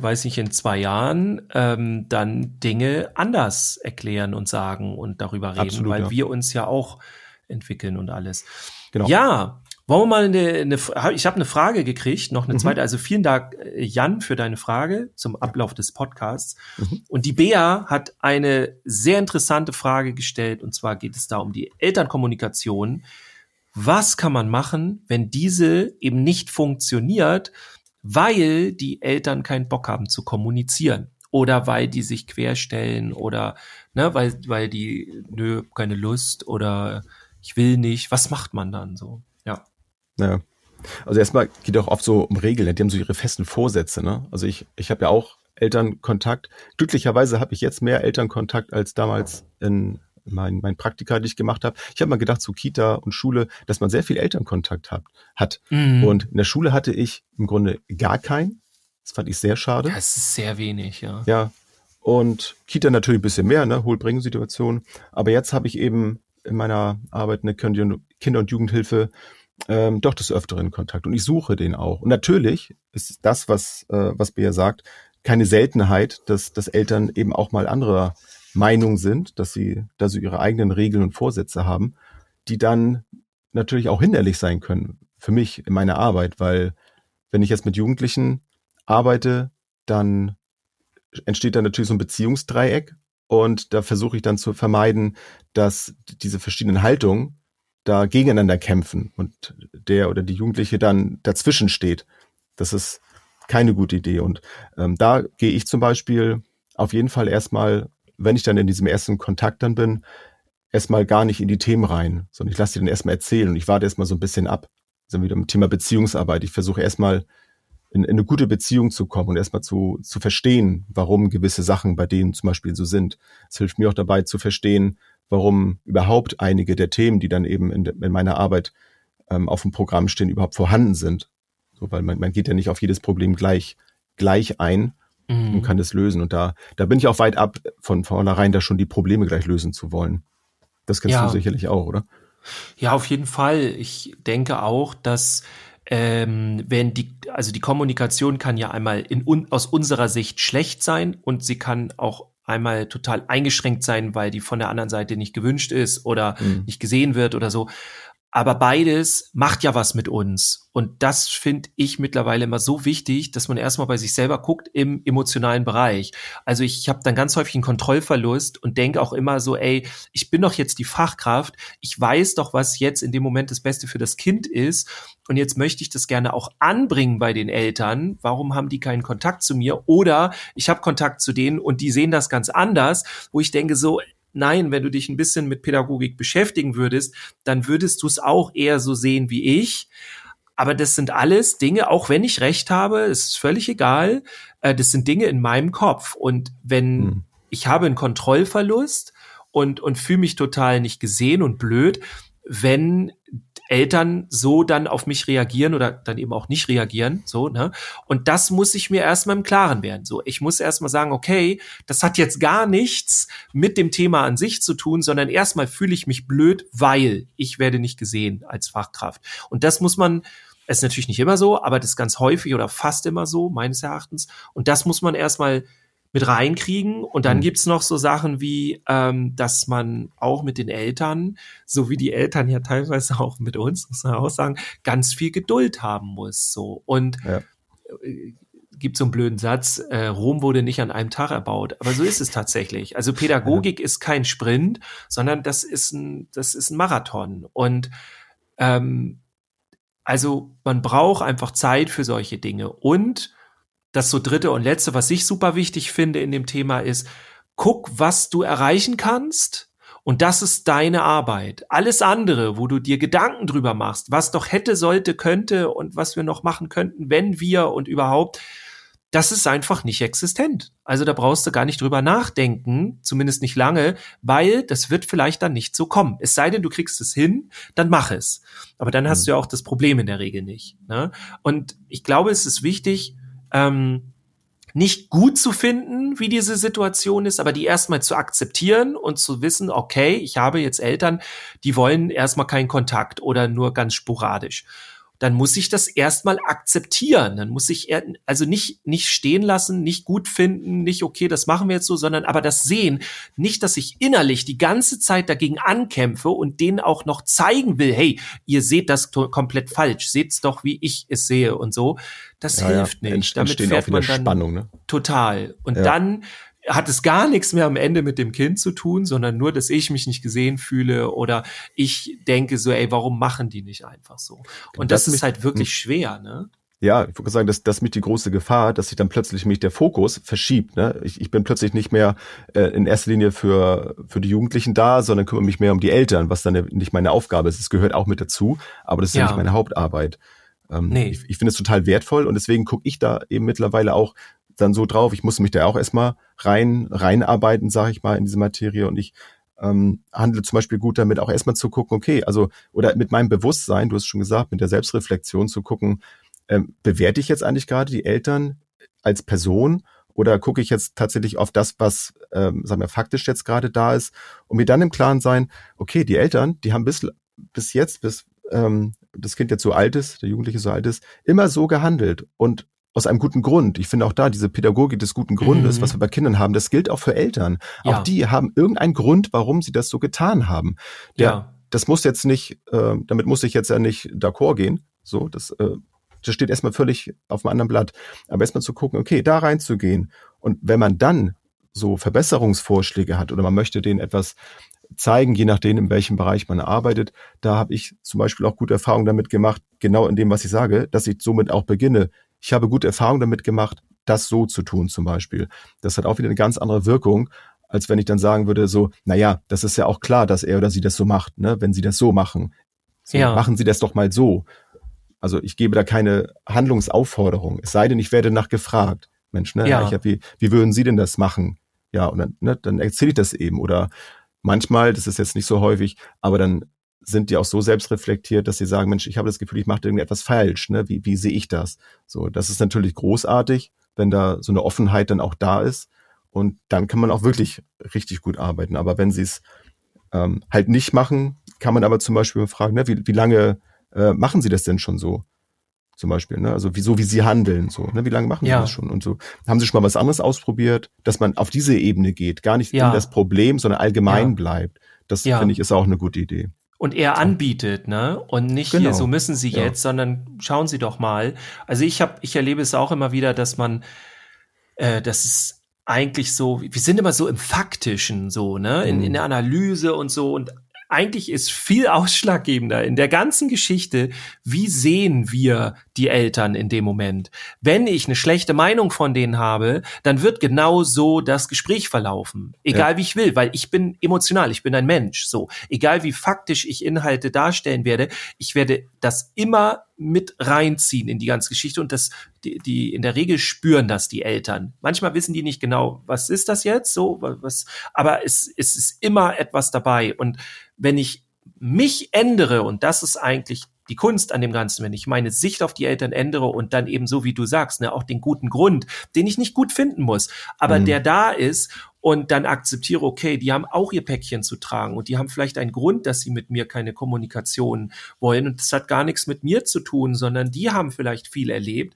weiß nicht, in zwei Jahren ähm, dann Dinge anders erklären und sagen und darüber reden, Absolut, weil ja. wir uns ja auch entwickeln und alles. Genau. Ja, wollen wir mal eine, eine ich habe eine Frage gekriegt, noch eine mhm. zweite. Also vielen Dank, äh, Jan, für deine Frage zum Ablauf des Podcasts. Mhm. Und die Bea hat eine sehr interessante Frage gestellt, und zwar geht es da um die Elternkommunikation. Was kann man machen, wenn diese eben nicht funktioniert? Weil die Eltern keinen Bock haben zu kommunizieren oder weil die sich querstellen oder ne, weil, weil die, nö, keine Lust oder ich will nicht. Was macht man dann so? Ja. Ja. Also erstmal geht auch oft so um Regeln, die haben so ihre festen Vorsätze, ne? Also ich, ich habe ja auch Elternkontakt. Glücklicherweise habe ich jetzt mehr Elternkontakt als damals in mein, mein Praktika, die ich gemacht habe. Ich habe mal gedacht, zu Kita und Schule, dass man sehr viel Elternkontakt hat. hat. Mhm. Und in der Schule hatte ich im Grunde gar keinen. Das fand ich sehr schade. Das ist sehr wenig, ja. Ja. Und Kita natürlich ein bisschen mehr, ne, Hohlbringen-Situation. Aber jetzt habe ich eben in meiner Arbeit eine Kinder- und Jugendhilfe ähm, doch des Öfteren Kontakt. Und ich suche den auch. Und natürlich ist das, was, äh, was Bea sagt, keine Seltenheit, dass, dass Eltern eben auch mal anderer Meinung sind, dass sie da so ihre eigenen Regeln und Vorsätze haben, die dann natürlich auch hinderlich sein können für mich in meiner Arbeit, weil wenn ich jetzt mit Jugendlichen arbeite, dann entsteht da natürlich so ein Beziehungsdreieck und da versuche ich dann zu vermeiden, dass diese verschiedenen Haltungen da gegeneinander kämpfen und der oder die Jugendliche dann dazwischen steht. Das ist keine gute Idee. Und ähm, da gehe ich zum Beispiel auf jeden Fall erstmal wenn ich dann in diesem ersten Kontakt dann bin, erstmal gar nicht in die Themen rein, sondern ich lasse die dann erstmal erzählen und ich warte erstmal so ein bisschen ab. Sind wieder im Thema Beziehungsarbeit. Ich versuche erstmal in, in eine gute Beziehung zu kommen und erstmal zu, zu verstehen, warum gewisse Sachen bei denen zum Beispiel so sind. Es hilft mir auch dabei zu verstehen, warum überhaupt einige der Themen, die dann eben in, in meiner Arbeit ähm, auf dem Programm stehen, überhaupt vorhanden sind. So, weil man, man geht ja nicht auf jedes Problem gleich, gleich ein, mhm. und kann das lösen. Und da, da bin ich auch weit ab, von vornherein da schon die Probleme gleich lösen zu wollen. Das kennst ja. du sicherlich auch, oder? Ja, auf jeden Fall. Ich denke auch, dass ähm, wenn die, also die Kommunikation kann ja einmal in, aus unserer Sicht schlecht sein und sie kann auch einmal total eingeschränkt sein, weil die von der anderen Seite nicht gewünscht ist oder mhm. nicht gesehen wird oder so. Aber beides macht ja was mit uns. Und das finde ich mittlerweile immer so wichtig, dass man erstmal bei sich selber guckt im emotionalen Bereich. Also ich habe dann ganz häufig einen Kontrollverlust und denke auch immer so, ey, ich bin doch jetzt die Fachkraft, ich weiß doch, was jetzt in dem Moment das Beste für das Kind ist. Und jetzt möchte ich das gerne auch anbringen bei den Eltern. Warum haben die keinen Kontakt zu mir? Oder ich habe Kontakt zu denen und die sehen das ganz anders, wo ich denke so, Nein, wenn du dich ein bisschen mit Pädagogik beschäftigen würdest, dann würdest du es auch eher so sehen wie ich. Aber das sind alles Dinge, auch wenn ich recht habe, ist völlig egal. Äh, das sind Dinge in meinem Kopf. Und wenn hm. ich habe einen Kontrollverlust und, und fühle mich total nicht gesehen und blöd, wenn Eltern so dann auf mich reagieren oder dann eben auch nicht reagieren, so, ne? Und das muss ich mir erstmal im Klaren werden. So, ich muss erstmal sagen, okay, das hat jetzt gar nichts mit dem Thema an sich zu tun, sondern erstmal fühle ich mich blöd, weil ich werde nicht gesehen als Fachkraft. Und das muss man ist natürlich nicht immer so, aber das ist ganz häufig oder fast immer so, meines Erachtens. Und das muss man erstmal mit reinkriegen. Und dann mhm. gibt's noch so Sachen wie, ähm, dass man auch mit den Eltern, so wie die Eltern ja teilweise auch mit uns, muss man auch sagen, ganz viel Geduld haben muss. So. Und ja. Äh, gibt so einen blöden Satz, äh, Rom wurde nicht an einem Tag erbaut. Aber so ist es tatsächlich. Also Pädagogik ja. ist kein Sprint, sondern das ist ein, das ist ein Marathon. Und ähm, also man braucht einfach Zeit für solche Dinge. Und das so dritte und letzte, was ich super wichtig finde in dem Thema ist, guck, was du erreichen kannst. Und das ist deine Arbeit. Alles andere, wo du dir Gedanken drüber machst, was doch hätte, sollte, könnte und was wir noch machen könnten, wenn wir und überhaupt, das ist einfach nicht existent. Also da brauchst du gar nicht drüber nachdenken, zumindest nicht lange, weil das wird vielleicht dann nicht so kommen. Es sei denn, du kriegst es hin, dann mach es. Aber dann hast mhm. du ja auch das Problem in der Regel nicht. Ne? Und ich glaube, es ist wichtig, ähm, nicht gut zu finden, wie diese Situation ist, aber die erstmal zu akzeptieren und zu wissen, okay, ich habe jetzt Eltern, die wollen erstmal keinen Kontakt oder nur ganz sporadisch dann muss ich das erstmal akzeptieren. Dann muss ich also nicht, nicht stehen lassen, nicht gut finden, nicht okay, das machen wir jetzt so, sondern aber das sehen. Nicht, dass ich innerlich die ganze Zeit dagegen ankämpfe und denen auch noch zeigen will, hey, ihr seht das komplett falsch, seht's doch, wie ich es sehe und so. Das ja, hilft ja. nicht. Damit fährt man dann Spannung, ne? total. Und ja. dann hat es gar nichts mehr am Ende mit dem Kind zu tun, sondern nur, dass ich mich nicht gesehen fühle oder ich denke so, ey, warum machen die nicht einfach so? Und das, das ist halt wirklich schwer, ne? Ja, ich würde sagen, das, das ist mit die große Gefahr, dass sich dann plötzlich mich der Fokus verschiebt. Ne? Ich, ich bin plötzlich nicht mehr äh, in erster Linie für, für die Jugendlichen da, sondern kümmere mich mehr um die Eltern, was dann nicht meine Aufgabe ist. Es gehört auch mit dazu, aber das ist ja, ja nicht meine Hauptarbeit. Ähm, nee. Ich, ich finde es total wertvoll und deswegen gucke ich da eben mittlerweile auch dann so drauf. Ich musste mich da auch erstmal rein, reinarbeiten, sage ich mal, in diese Materie. Und ich ähm, handle zum Beispiel gut damit, auch erstmal zu gucken, okay, also, oder mit meinem Bewusstsein, du hast schon gesagt, mit der Selbstreflexion zu gucken, ähm, bewerte ich jetzt eigentlich gerade die Eltern als Person oder gucke ich jetzt tatsächlich auf das, was, ähm, sagen wir, faktisch jetzt gerade da ist und mir dann im Klaren sein, okay, die Eltern, die haben bis, bis jetzt, bis ähm, das Kind jetzt so alt ist, der Jugendliche so alt ist, immer so gehandelt und aus einem guten Grund. Ich finde auch da diese Pädagogik des guten Grundes, mhm. was wir bei Kindern haben, das gilt auch für Eltern. Ja. Auch die haben irgendeinen Grund, warum sie das so getan haben. Der, ja. Das muss jetzt nicht, äh, damit muss ich jetzt ja nicht d'accord gehen. So, das, äh, das steht erstmal völlig auf einem anderen Blatt. Aber erstmal zu gucken, okay, da reinzugehen. Und wenn man dann so Verbesserungsvorschläge hat oder man möchte denen etwas zeigen, je nachdem, in welchem Bereich man arbeitet. Da habe ich zum Beispiel auch gute Erfahrungen damit gemacht, genau in dem, was ich sage, dass ich somit auch beginne, ich habe gute Erfahrungen damit gemacht, das so zu tun zum Beispiel. Das hat auch wieder eine ganz andere Wirkung, als wenn ich dann sagen würde, so, na ja, das ist ja auch klar, dass er oder sie das so macht, ne? wenn sie das so machen. So, ja. Machen sie das doch mal so. Also ich gebe da keine Handlungsaufforderung. Es sei denn, ich werde nach gefragt. Mensch, ne? Ja. Ich hab, wie, wie würden Sie denn das machen? Ja, und dann, ne, dann erzähle ich das eben. Oder manchmal, das ist jetzt nicht so häufig, aber dann sind die auch so selbstreflektiert, dass sie sagen, Mensch, ich habe das Gefühl, ich mache irgendetwas falsch. Ne? Wie, wie sehe ich das? So, das ist natürlich großartig, wenn da so eine Offenheit dann auch da ist. Und dann kann man auch wirklich richtig gut arbeiten. Aber wenn sie es ähm, halt nicht machen, kann man aber zum Beispiel fragen, ne, wie, wie lange äh, machen sie das denn schon so? Zum Beispiel, ne? Also wieso, wie sie handeln, so, ne? Wie lange machen ja. sie das schon? Und so. Haben sie schon mal was anderes ausprobiert, dass man auf diese Ebene geht, gar nicht ja. in das Problem, sondern allgemein ja. bleibt. Das finde ich ist auch eine gute Idee und er anbietet, ne? Und nicht genau. hier, so müssen sie ja. jetzt, sondern schauen Sie doch mal. Also ich habe, ich erlebe es auch immer wieder, dass man, äh, das ist eigentlich so, wir sind immer so im Faktischen, so, ne? In, in mhm. der Analyse und so. Und eigentlich ist viel ausschlaggebender in der ganzen Geschichte, wie sehen wir die Eltern in dem Moment. Wenn ich eine schlechte Meinung von denen habe, dann wird genau so das Gespräch verlaufen. Egal ja. wie ich will, weil ich bin emotional, ich bin ein Mensch, so. Egal wie faktisch ich Inhalte darstellen werde, ich werde das immer mit reinziehen in die ganze Geschichte und das, die, die, in der Regel spüren das die Eltern. Manchmal wissen die nicht genau, was ist das jetzt, so, was, aber es, es ist immer etwas dabei und wenn ich mich ändere, und das ist eigentlich die Kunst an dem Ganzen, wenn ich meine Sicht auf die Eltern ändere und dann eben so, wie du sagst, ne, auch den guten Grund, den ich nicht gut finden muss, aber mhm. der da ist und dann akzeptiere, okay, die haben auch ihr Päckchen zu tragen und die haben vielleicht einen Grund, dass sie mit mir keine Kommunikation wollen und das hat gar nichts mit mir zu tun, sondern die haben vielleicht viel erlebt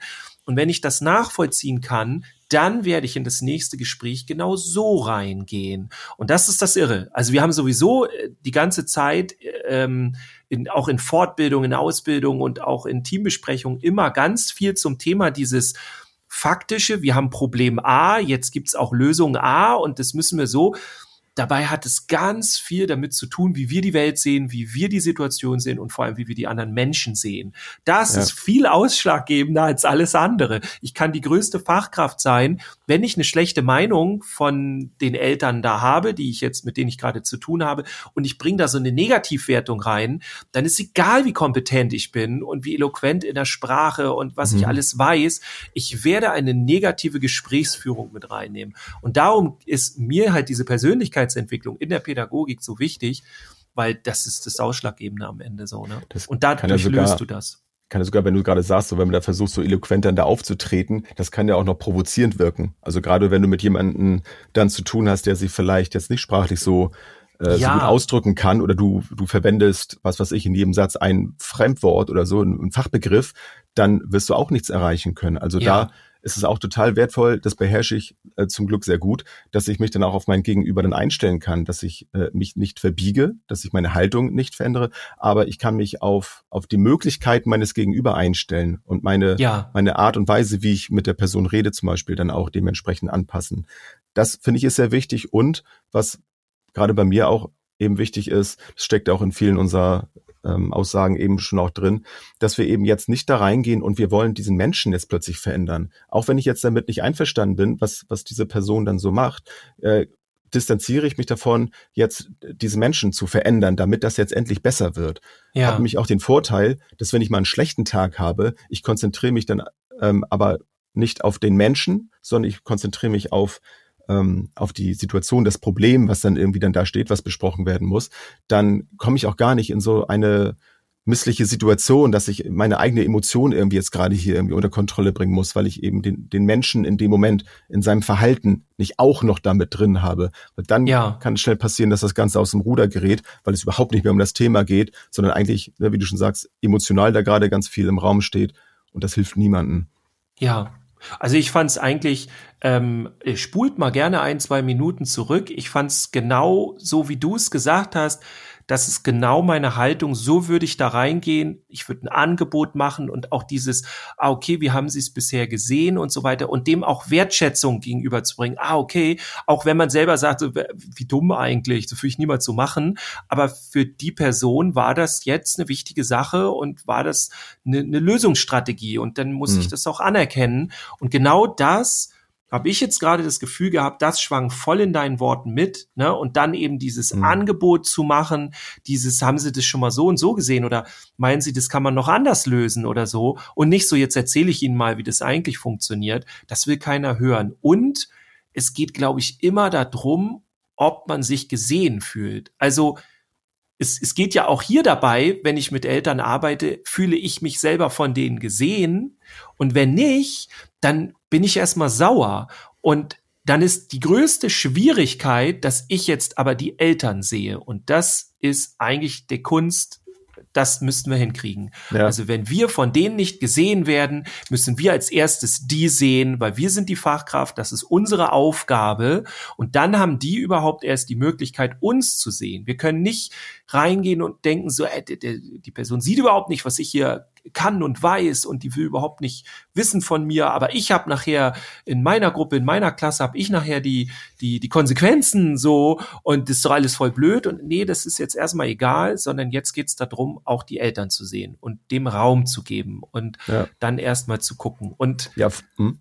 und wenn ich das nachvollziehen kann, dann werde ich in das nächste Gespräch genau so reingehen. Und das ist das Irre. Also wir haben sowieso äh, die ganze Zeit, ähm, in, auch in Fortbildung, in Ausbildung und auch in Teambesprechungen immer ganz viel zum Thema dieses faktische, wir haben Problem A, jetzt gibt's auch Lösung A und das müssen wir so Dabei hat es ganz viel damit zu tun, wie wir die Welt sehen, wie wir die Situation sehen und vor allem, wie wir die anderen Menschen sehen. Das ja. ist viel ausschlaggebender als alles andere. Ich kann die größte Fachkraft sein, wenn ich eine schlechte Meinung von den Eltern da habe, die ich jetzt, mit denen ich gerade zu tun habe, und ich bringe da so eine Negativwertung rein, dann ist egal, wie kompetent ich bin und wie eloquent in der Sprache und was mhm. ich alles weiß, ich werde eine negative Gesprächsführung mit reinnehmen. Und darum ist mir halt diese Persönlichkeit Persönlichkeitsentwicklung in der Pädagogik so wichtig, weil das ist das Ausschlaggebende am Ende so. Ne? Das und dadurch ja löst du das kann ja sogar, wenn du gerade sagst, so wenn man da versucht, so eloquent dann da aufzutreten, das kann ja auch noch provozierend wirken. Also gerade wenn du mit jemandem dann zu tun hast, der sich vielleicht jetzt nicht sprachlich so, äh, ja. so gut ausdrücken kann oder du, du verwendest, was weiß ich, in jedem Satz ein Fremdwort oder so, ein, ein Fachbegriff, dann wirst du auch nichts erreichen können. Also ja. da ist es auch total wertvoll, das beherrsche ich äh, zum Glück sehr gut, dass ich mich dann auch auf mein Gegenüber dann einstellen kann, dass ich äh, mich nicht verbiege, dass ich meine Haltung nicht verändere, aber ich kann mich auf, auf die Möglichkeiten meines Gegenüber einstellen und meine, ja. meine Art und Weise, wie ich mit der Person rede zum Beispiel, dann auch dementsprechend anpassen. Das finde ich ist sehr wichtig und was gerade bei mir auch eben wichtig ist, das steckt auch in vielen unserer ähm, Aussagen eben schon auch drin, dass wir eben jetzt nicht da reingehen und wir wollen diesen Menschen jetzt plötzlich verändern. Auch wenn ich jetzt damit nicht einverstanden bin, was, was diese Person dann so macht, äh, distanziere ich mich davon, jetzt diese Menschen zu verändern, damit das jetzt endlich besser wird. Ja. Habe mich auch den Vorteil, dass wenn ich mal einen schlechten Tag habe, ich konzentriere mich dann ähm, aber nicht auf den Menschen, sondern ich konzentriere mich auf ähm, auf die Situation, das Problem, was dann irgendwie dann da steht, was besprochen werden muss, dann komme ich auch gar nicht in so eine missliche Situation, dass ich meine eigene Emotion irgendwie jetzt gerade hier irgendwie unter Kontrolle bringen muss, weil ich eben den, den Menschen in dem Moment in seinem Verhalten nicht auch noch damit drin habe. Weil dann ja. kann es schnell passieren, dass das Ganze aus dem Ruder gerät, weil es überhaupt nicht mehr um das Thema geht, sondern eigentlich, ne, wie du schon sagst, emotional da gerade ganz viel im Raum steht und das hilft niemandem. Ja, also ich fand es eigentlich, ähm, spult mal gerne ein, zwei Minuten zurück. Ich fand es genau so, wie du es gesagt hast das ist genau meine Haltung. So würde ich da reingehen. Ich würde ein Angebot machen und auch dieses, ah, okay, wie haben Sie es bisher gesehen und so weiter und dem auch Wertschätzung gegenüberzubringen. Ah, okay, auch wenn man selber sagt, wie dumm eigentlich, so würde ich niemals so machen. Aber für die Person war das jetzt eine wichtige Sache und war das eine, eine Lösungsstrategie und dann muss hm. ich das auch anerkennen. Und genau das habe ich jetzt gerade das Gefühl gehabt, das schwang voll in deinen Worten mit, ne? Und dann eben dieses mhm. Angebot zu machen, dieses, haben Sie das schon mal so und so gesehen oder meinen Sie, das kann man noch anders lösen oder so? Und nicht so, jetzt erzähle ich Ihnen mal, wie das eigentlich funktioniert. Das will keiner hören. Und es geht, glaube ich, immer darum, ob man sich gesehen fühlt. Also es, es geht ja auch hier dabei, wenn ich mit Eltern arbeite, fühle ich mich selber von denen gesehen. Und wenn nicht, dann bin ich erstmal sauer. Und dann ist die größte Schwierigkeit, dass ich jetzt aber die Eltern sehe. Und das ist eigentlich der Kunst das müssten wir hinkriegen. Ja. Also wenn wir von denen nicht gesehen werden, müssen wir als erstes die sehen, weil wir sind die Fachkraft, das ist unsere Aufgabe. Und dann haben die überhaupt erst die Möglichkeit, uns zu sehen. Wir können nicht reingehen und denken so, äh, die Person sieht überhaupt nicht, was ich hier kann und weiß und die will überhaupt nicht wissen von mir, aber ich habe nachher in meiner Gruppe, in meiner Klasse habe ich nachher die die die Konsequenzen so und das ist doch alles voll blöd und nee, das ist jetzt erstmal egal, sondern jetzt geht's darum, auch die Eltern zu sehen und dem Raum zu geben und ja. dann erstmal zu gucken und ja, hm.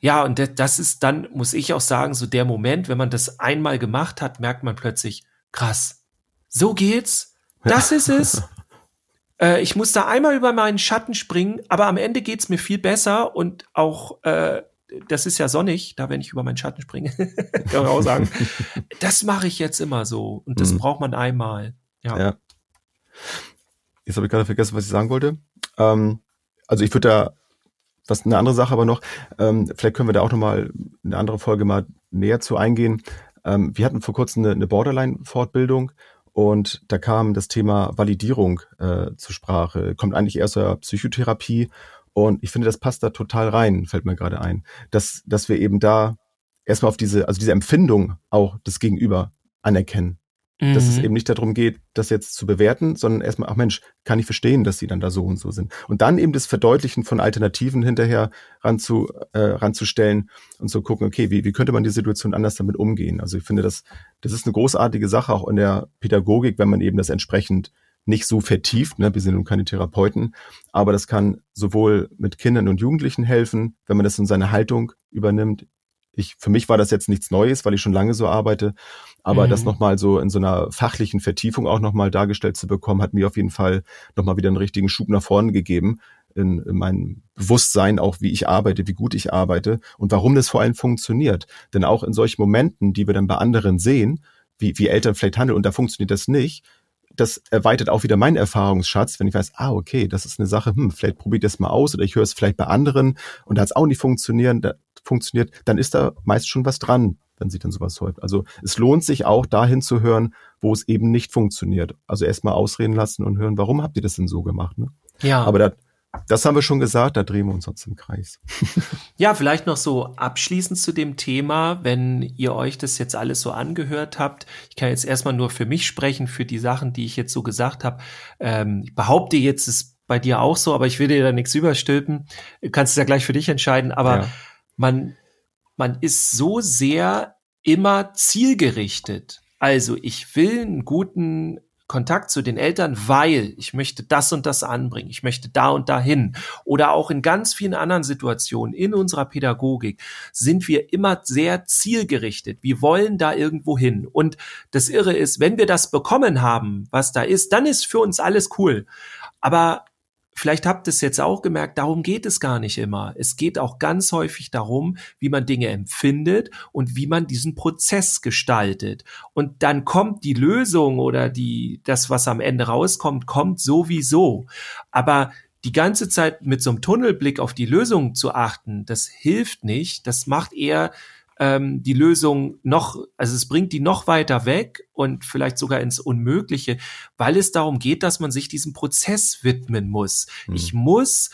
ja und das ist dann muss ich auch sagen, so der Moment, wenn man das einmal gemacht hat, merkt man plötzlich krass. So geht's. Das ist es. Äh, ich muss da einmal über meinen Schatten springen, aber am Ende geht's mir viel besser und auch äh, das ist ja sonnig, da wenn ich über meinen Schatten springe, kann man auch sagen. Das mache ich jetzt immer so und das mhm. braucht man einmal. Ja. ja. Jetzt habe ich gerade vergessen, was ich sagen wollte. Ähm, also ich würde da was eine andere Sache aber noch. Ähm, vielleicht können wir da auch noch mal eine andere Folge mal näher zu eingehen. Ähm, wir hatten vor kurzem eine, eine Borderline-Fortbildung und da kam das Thema Validierung äh, zur Sprache. Kommt eigentlich erst der Psychotherapie. Und ich finde, das passt da total rein, fällt mir gerade ein. Dass, dass wir eben da erstmal auf diese, also diese Empfindung auch des Gegenüber anerkennen. Mhm. Dass es eben nicht darum geht, das jetzt zu bewerten, sondern erstmal, ach Mensch, kann ich verstehen, dass sie dann da so und so sind. Und dann eben das Verdeutlichen von Alternativen hinterher ranzu, äh, ranzustellen und zu gucken, okay, wie, wie könnte man die Situation anders damit umgehen? Also ich finde, das, das ist eine großartige Sache auch in der Pädagogik, wenn man eben das entsprechend nicht so vertieft, ne? wir sind nun keine Therapeuten, aber das kann sowohl mit Kindern und Jugendlichen helfen, wenn man das in seine Haltung übernimmt, ich, für mich war das jetzt nichts Neues, weil ich schon lange so arbeite. Aber mhm. das nochmal so in so einer fachlichen Vertiefung auch nochmal dargestellt zu bekommen, hat mir auf jeden Fall nochmal wieder einen richtigen Schub nach vorne gegeben. In, in meinem Bewusstsein auch, wie ich arbeite, wie gut ich arbeite und warum das vor allem funktioniert. Denn auch in solchen Momenten, die wir dann bei anderen sehen, wie, wie Eltern vielleicht handeln und da funktioniert das nicht, das erweitert auch wieder meinen Erfahrungsschatz, wenn ich weiß, ah, okay, das ist eine Sache, hm, vielleicht probiere ich das mal aus oder ich höre es vielleicht bei anderen und da hat es auch nicht funktionieren, da, funktioniert, dann ist da meist schon was dran, wenn sich dann sowas häuft. Also es lohnt sich auch dahin zu hören, wo es eben nicht funktioniert. Also erstmal ausreden lassen und hören, warum habt ihr das denn so gemacht? Ne? Ja. Aber da, das haben wir schon gesagt, da drehen wir uns sonst im Kreis. ja, vielleicht noch so abschließend zu dem Thema, wenn ihr euch das jetzt alles so angehört habt. Ich kann jetzt erstmal nur für mich sprechen, für die Sachen, die ich jetzt so gesagt habe. Ähm, ich behaupte jetzt, es bei dir auch so, aber ich will dir da nichts überstülpen. Du kannst es ja gleich für dich entscheiden, aber ja man, man ist so sehr immer zielgerichtet. Also ich will einen guten Kontakt zu den Eltern, weil ich möchte das und das anbringen, ich möchte da und dahin. Oder auch in ganz vielen anderen Situationen in unserer Pädagogik sind wir immer sehr zielgerichtet. Wir wollen da irgendwo hin. Und das Irre ist, wenn wir das bekommen haben, was da ist, dann ist für uns alles cool. Aber Vielleicht habt ihr es jetzt auch gemerkt, darum geht es gar nicht immer. Es geht auch ganz häufig darum, wie man Dinge empfindet und wie man diesen Prozess gestaltet. Und dann kommt die Lösung oder die, das, was am Ende rauskommt, kommt sowieso. Aber die ganze Zeit mit so einem Tunnelblick auf die Lösung zu achten, das hilft nicht. Das macht eher ähm, die Lösung noch, also es bringt die noch weiter weg und vielleicht sogar ins Unmögliche, weil es darum geht, dass man sich diesem Prozess widmen muss. Mhm. Ich muss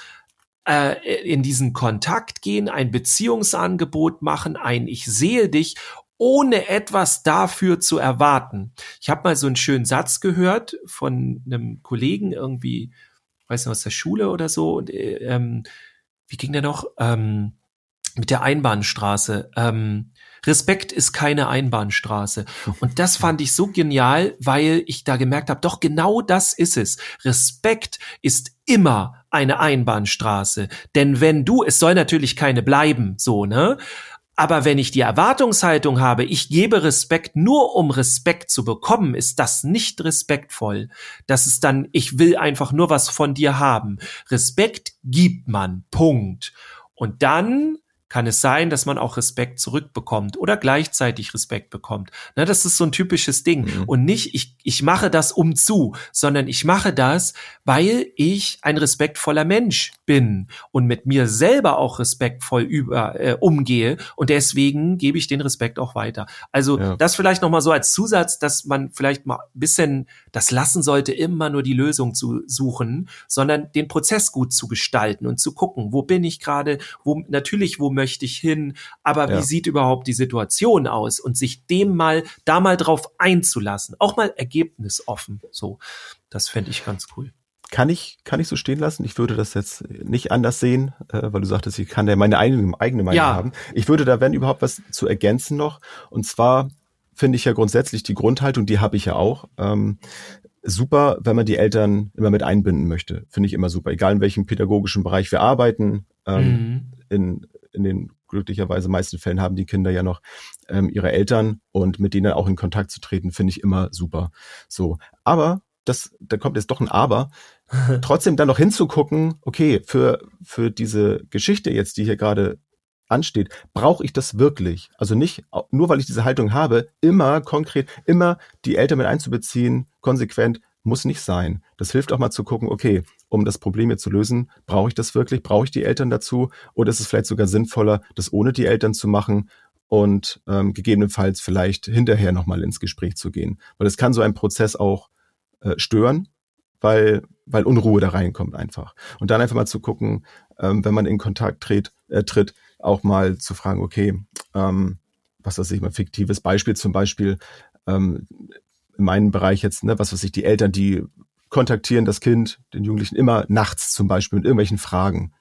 äh, in diesen Kontakt gehen, ein Beziehungsangebot machen, ein Ich sehe dich ohne etwas dafür zu erwarten. Ich habe mal so einen schönen Satz gehört von einem Kollegen irgendwie, weiß nicht aus der Schule oder so. Und äh, ähm, wie ging der noch? Ähm, mit der Einbahnstraße. Ähm, Respekt ist keine Einbahnstraße. Und das fand ich so genial, weil ich da gemerkt habe, doch genau das ist es. Respekt ist immer eine Einbahnstraße. Denn wenn du, es soll natürlich keine bleiben, so, ne? Aber wenn ich die Erwartungshaltung habe, ich gebe Respekt nur um Respekt zu bekommen, ist das nicht respektvoll. Das ist dann, ich will einfach nur was von dir haben. Respekt gibt man. Punkt. Und dann kann es sein, dass man auch Respekt zurückbekommt oder gleichzeitig Respekt bekommt. Na, das ist so ein typisches Ding. Mhm. Und nicht, ich, ich mache das um zu, sondern ich mache das, weil ich ein respektvoller Mensch bin und mit mir selber auch respektvoll über, äh, umgehe. Und deswegen gebe ich den Respekt auch weiter. Also ja. das vielleicht nochmal so als Zusatz, dass man vielleicht mal ein bisschen das lassen sollte, immer nur die Lösung zu suchen, sondern den Prozess gut zu gestalten und zu gucken, wo bin ich gerade, wo natürlich, wo möchte ich hin, aber ja. wie sieht überhaupt die Situation aus und sich dem mal, da mal drauf einzulassen, auch mal ergebnisoffen, so, das fände ich ganz cool. Kann ich, kann ich so stehen lassen. Ich würde das jetzt nicht anders sehen, äh, weil du sagtest, ich kann ja meine eigene, eigene Meinung ja. haben. Ich würde da, wenn überhaupt, was zu ergänzen noch. Und zwar finde ich ja grundsätzlich die Grundhaltung, die habe ich ja auch. Ähm, super, wenn man die Eltern immer mit einbinden möchte. Finde ich immer super. Egal in welchem pädagogischen Bereich wir arbeiten. Ähm, mhm. in, in den glücklicherweise meisten Fällen haben die Kinder ja noch ähm, ihre Eltern und mit denen auch in Kontakt zu treten, finde ich immer super. So, aber das, da kommt jetzt doch ein Aber. Trotzdem dann noch hinzugucken, okay, für für diese Geschichte jetzt, die hier gerade ansteht, brauche ich das wirklich? Also nicht nur, weil ich diese Haltung habe, immer konkret, immer die Eltern mit einzubeziehen, konsequent, muss nicht sein. Das hilft auch mal zu gucken, okay, um das Problem jetzt zu lösen, brauche ich das wirklich? Brauche ich die Eltern dazu? Oder ist es vielleicht sogar sinnvoller, das ohne die Eltern zu machen und ähm, gegebenenfalls vielleicht hinterher nochmal ins Gespräch zu gehen? Weil es kann so ein Prozess auch äh, stören, weil, weil Unruhe da reinkommt einfach. Und dann einfach mal zu gucken, ähm, wenn man in Kontakt tritt, äh, tritt, auch mal zu fragen, okay, ähm, was weiß ich mal, fiktives Beispiel zum Beispiel, ähm, in meinem Bereich jetzt, ne, was weiß ich, die Eltern, die kontaktieren das Kind, den Jugendlichen immer nachts zum Beispiel mit irgendwelchen Fragen.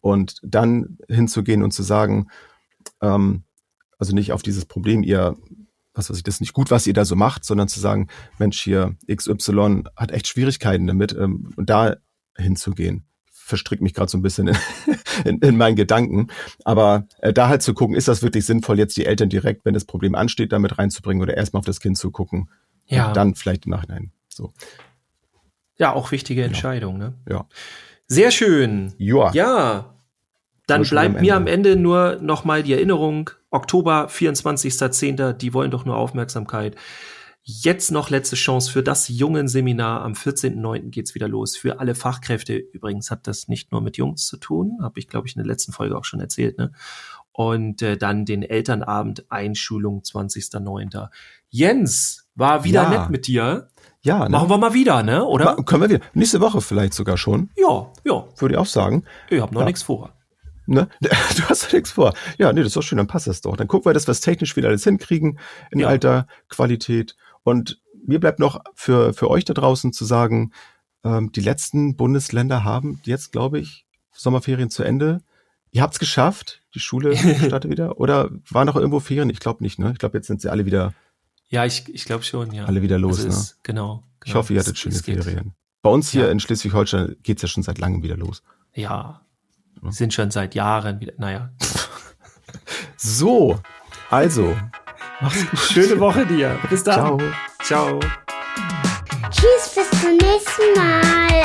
Und dann hinzugehen und zu sagen, ähm, also nicht auf dieses Problem, ihr, was weiß ich, das ist nicht gut, was ihr da so macht, sondern zu sagen, Mensch, hier XY hat echt Schwierigkeiten damit ähm, und da hinzugehen. Verstrickt mich gerade so ein bisschen in, in, in meinen Gedanken. Aber äh, da halt zu gucken, ist das wirklich sinnvoll, jetzt die Eltern direkt, wenn das Problem ansteht, damit reinzubringen oder erstmal auf das Kind zu gucken. Ja. Und dann vielleicht im Nachhinein. So. Ja, auch wichtige Entscheidung, ne? Ja. Sehr schön. Joa. Ja. Dann So bleibt am mir am Ende. Nur noch mal die Erinnerung. Oktober, 24.10. Die wollen doch nur Aufmerksamkeit. Jetzt noch letzte Chance für das Jungen-Seminar. Am 14.09. geht's wieder los. Für alle Fachkräfte. Übrigens hat das nicht nur mit Jungs zu tun. Habe ich, glaube ich, in der letzten Folge auch schon erzählt. Ne? Und äh, dann den Elternabend Einschulung 20.09. Jens, war wieder Ja. nett mit dir. Ja, ne? Machen wir mal wieder, ne? Oder? Ma- Können wir wieder. Nächste Woche vielleicht sogar schon, Ja, ja. würde ich auch sagen. Ich hab noch Ja. nichts vor. Ne? Du hast doch nichts vor. Ja, nee, das ist doch schön, dann passt das doch. Dann gucken wir, dass wir es technisch wieder alles hinkriegen in Ja. alter Qualität. Und mir bleibt noch für, für euch da draußen zu sagen, ähm, die letzten Bundesländer haben jetzt, glaube ich, Sommerferien zu Ende. Ihr habt's geschafft, die Schule startet wieder. Oder waren noch irgendwo Ferien? Ich glaube nicht, ne? Ich glaube, jetzt sind sie alle wieder, Ja, ich, ich glaube schon, ja. alle wieder los, Also ne? es- genau, Ich genau. hoffe, ihr Es- hattet schöne es. Ferien. Bei uns hier Ja. in Schleswig-Holstein geht's ja schon seit langem wieder los. Ja. Sind schon seit Jahren wieder. Naja. So, also, mach's gut. Schöne Woche dir. Bis dann. Ciao. Ciao. Tschüss, bis zum nächsten Mal.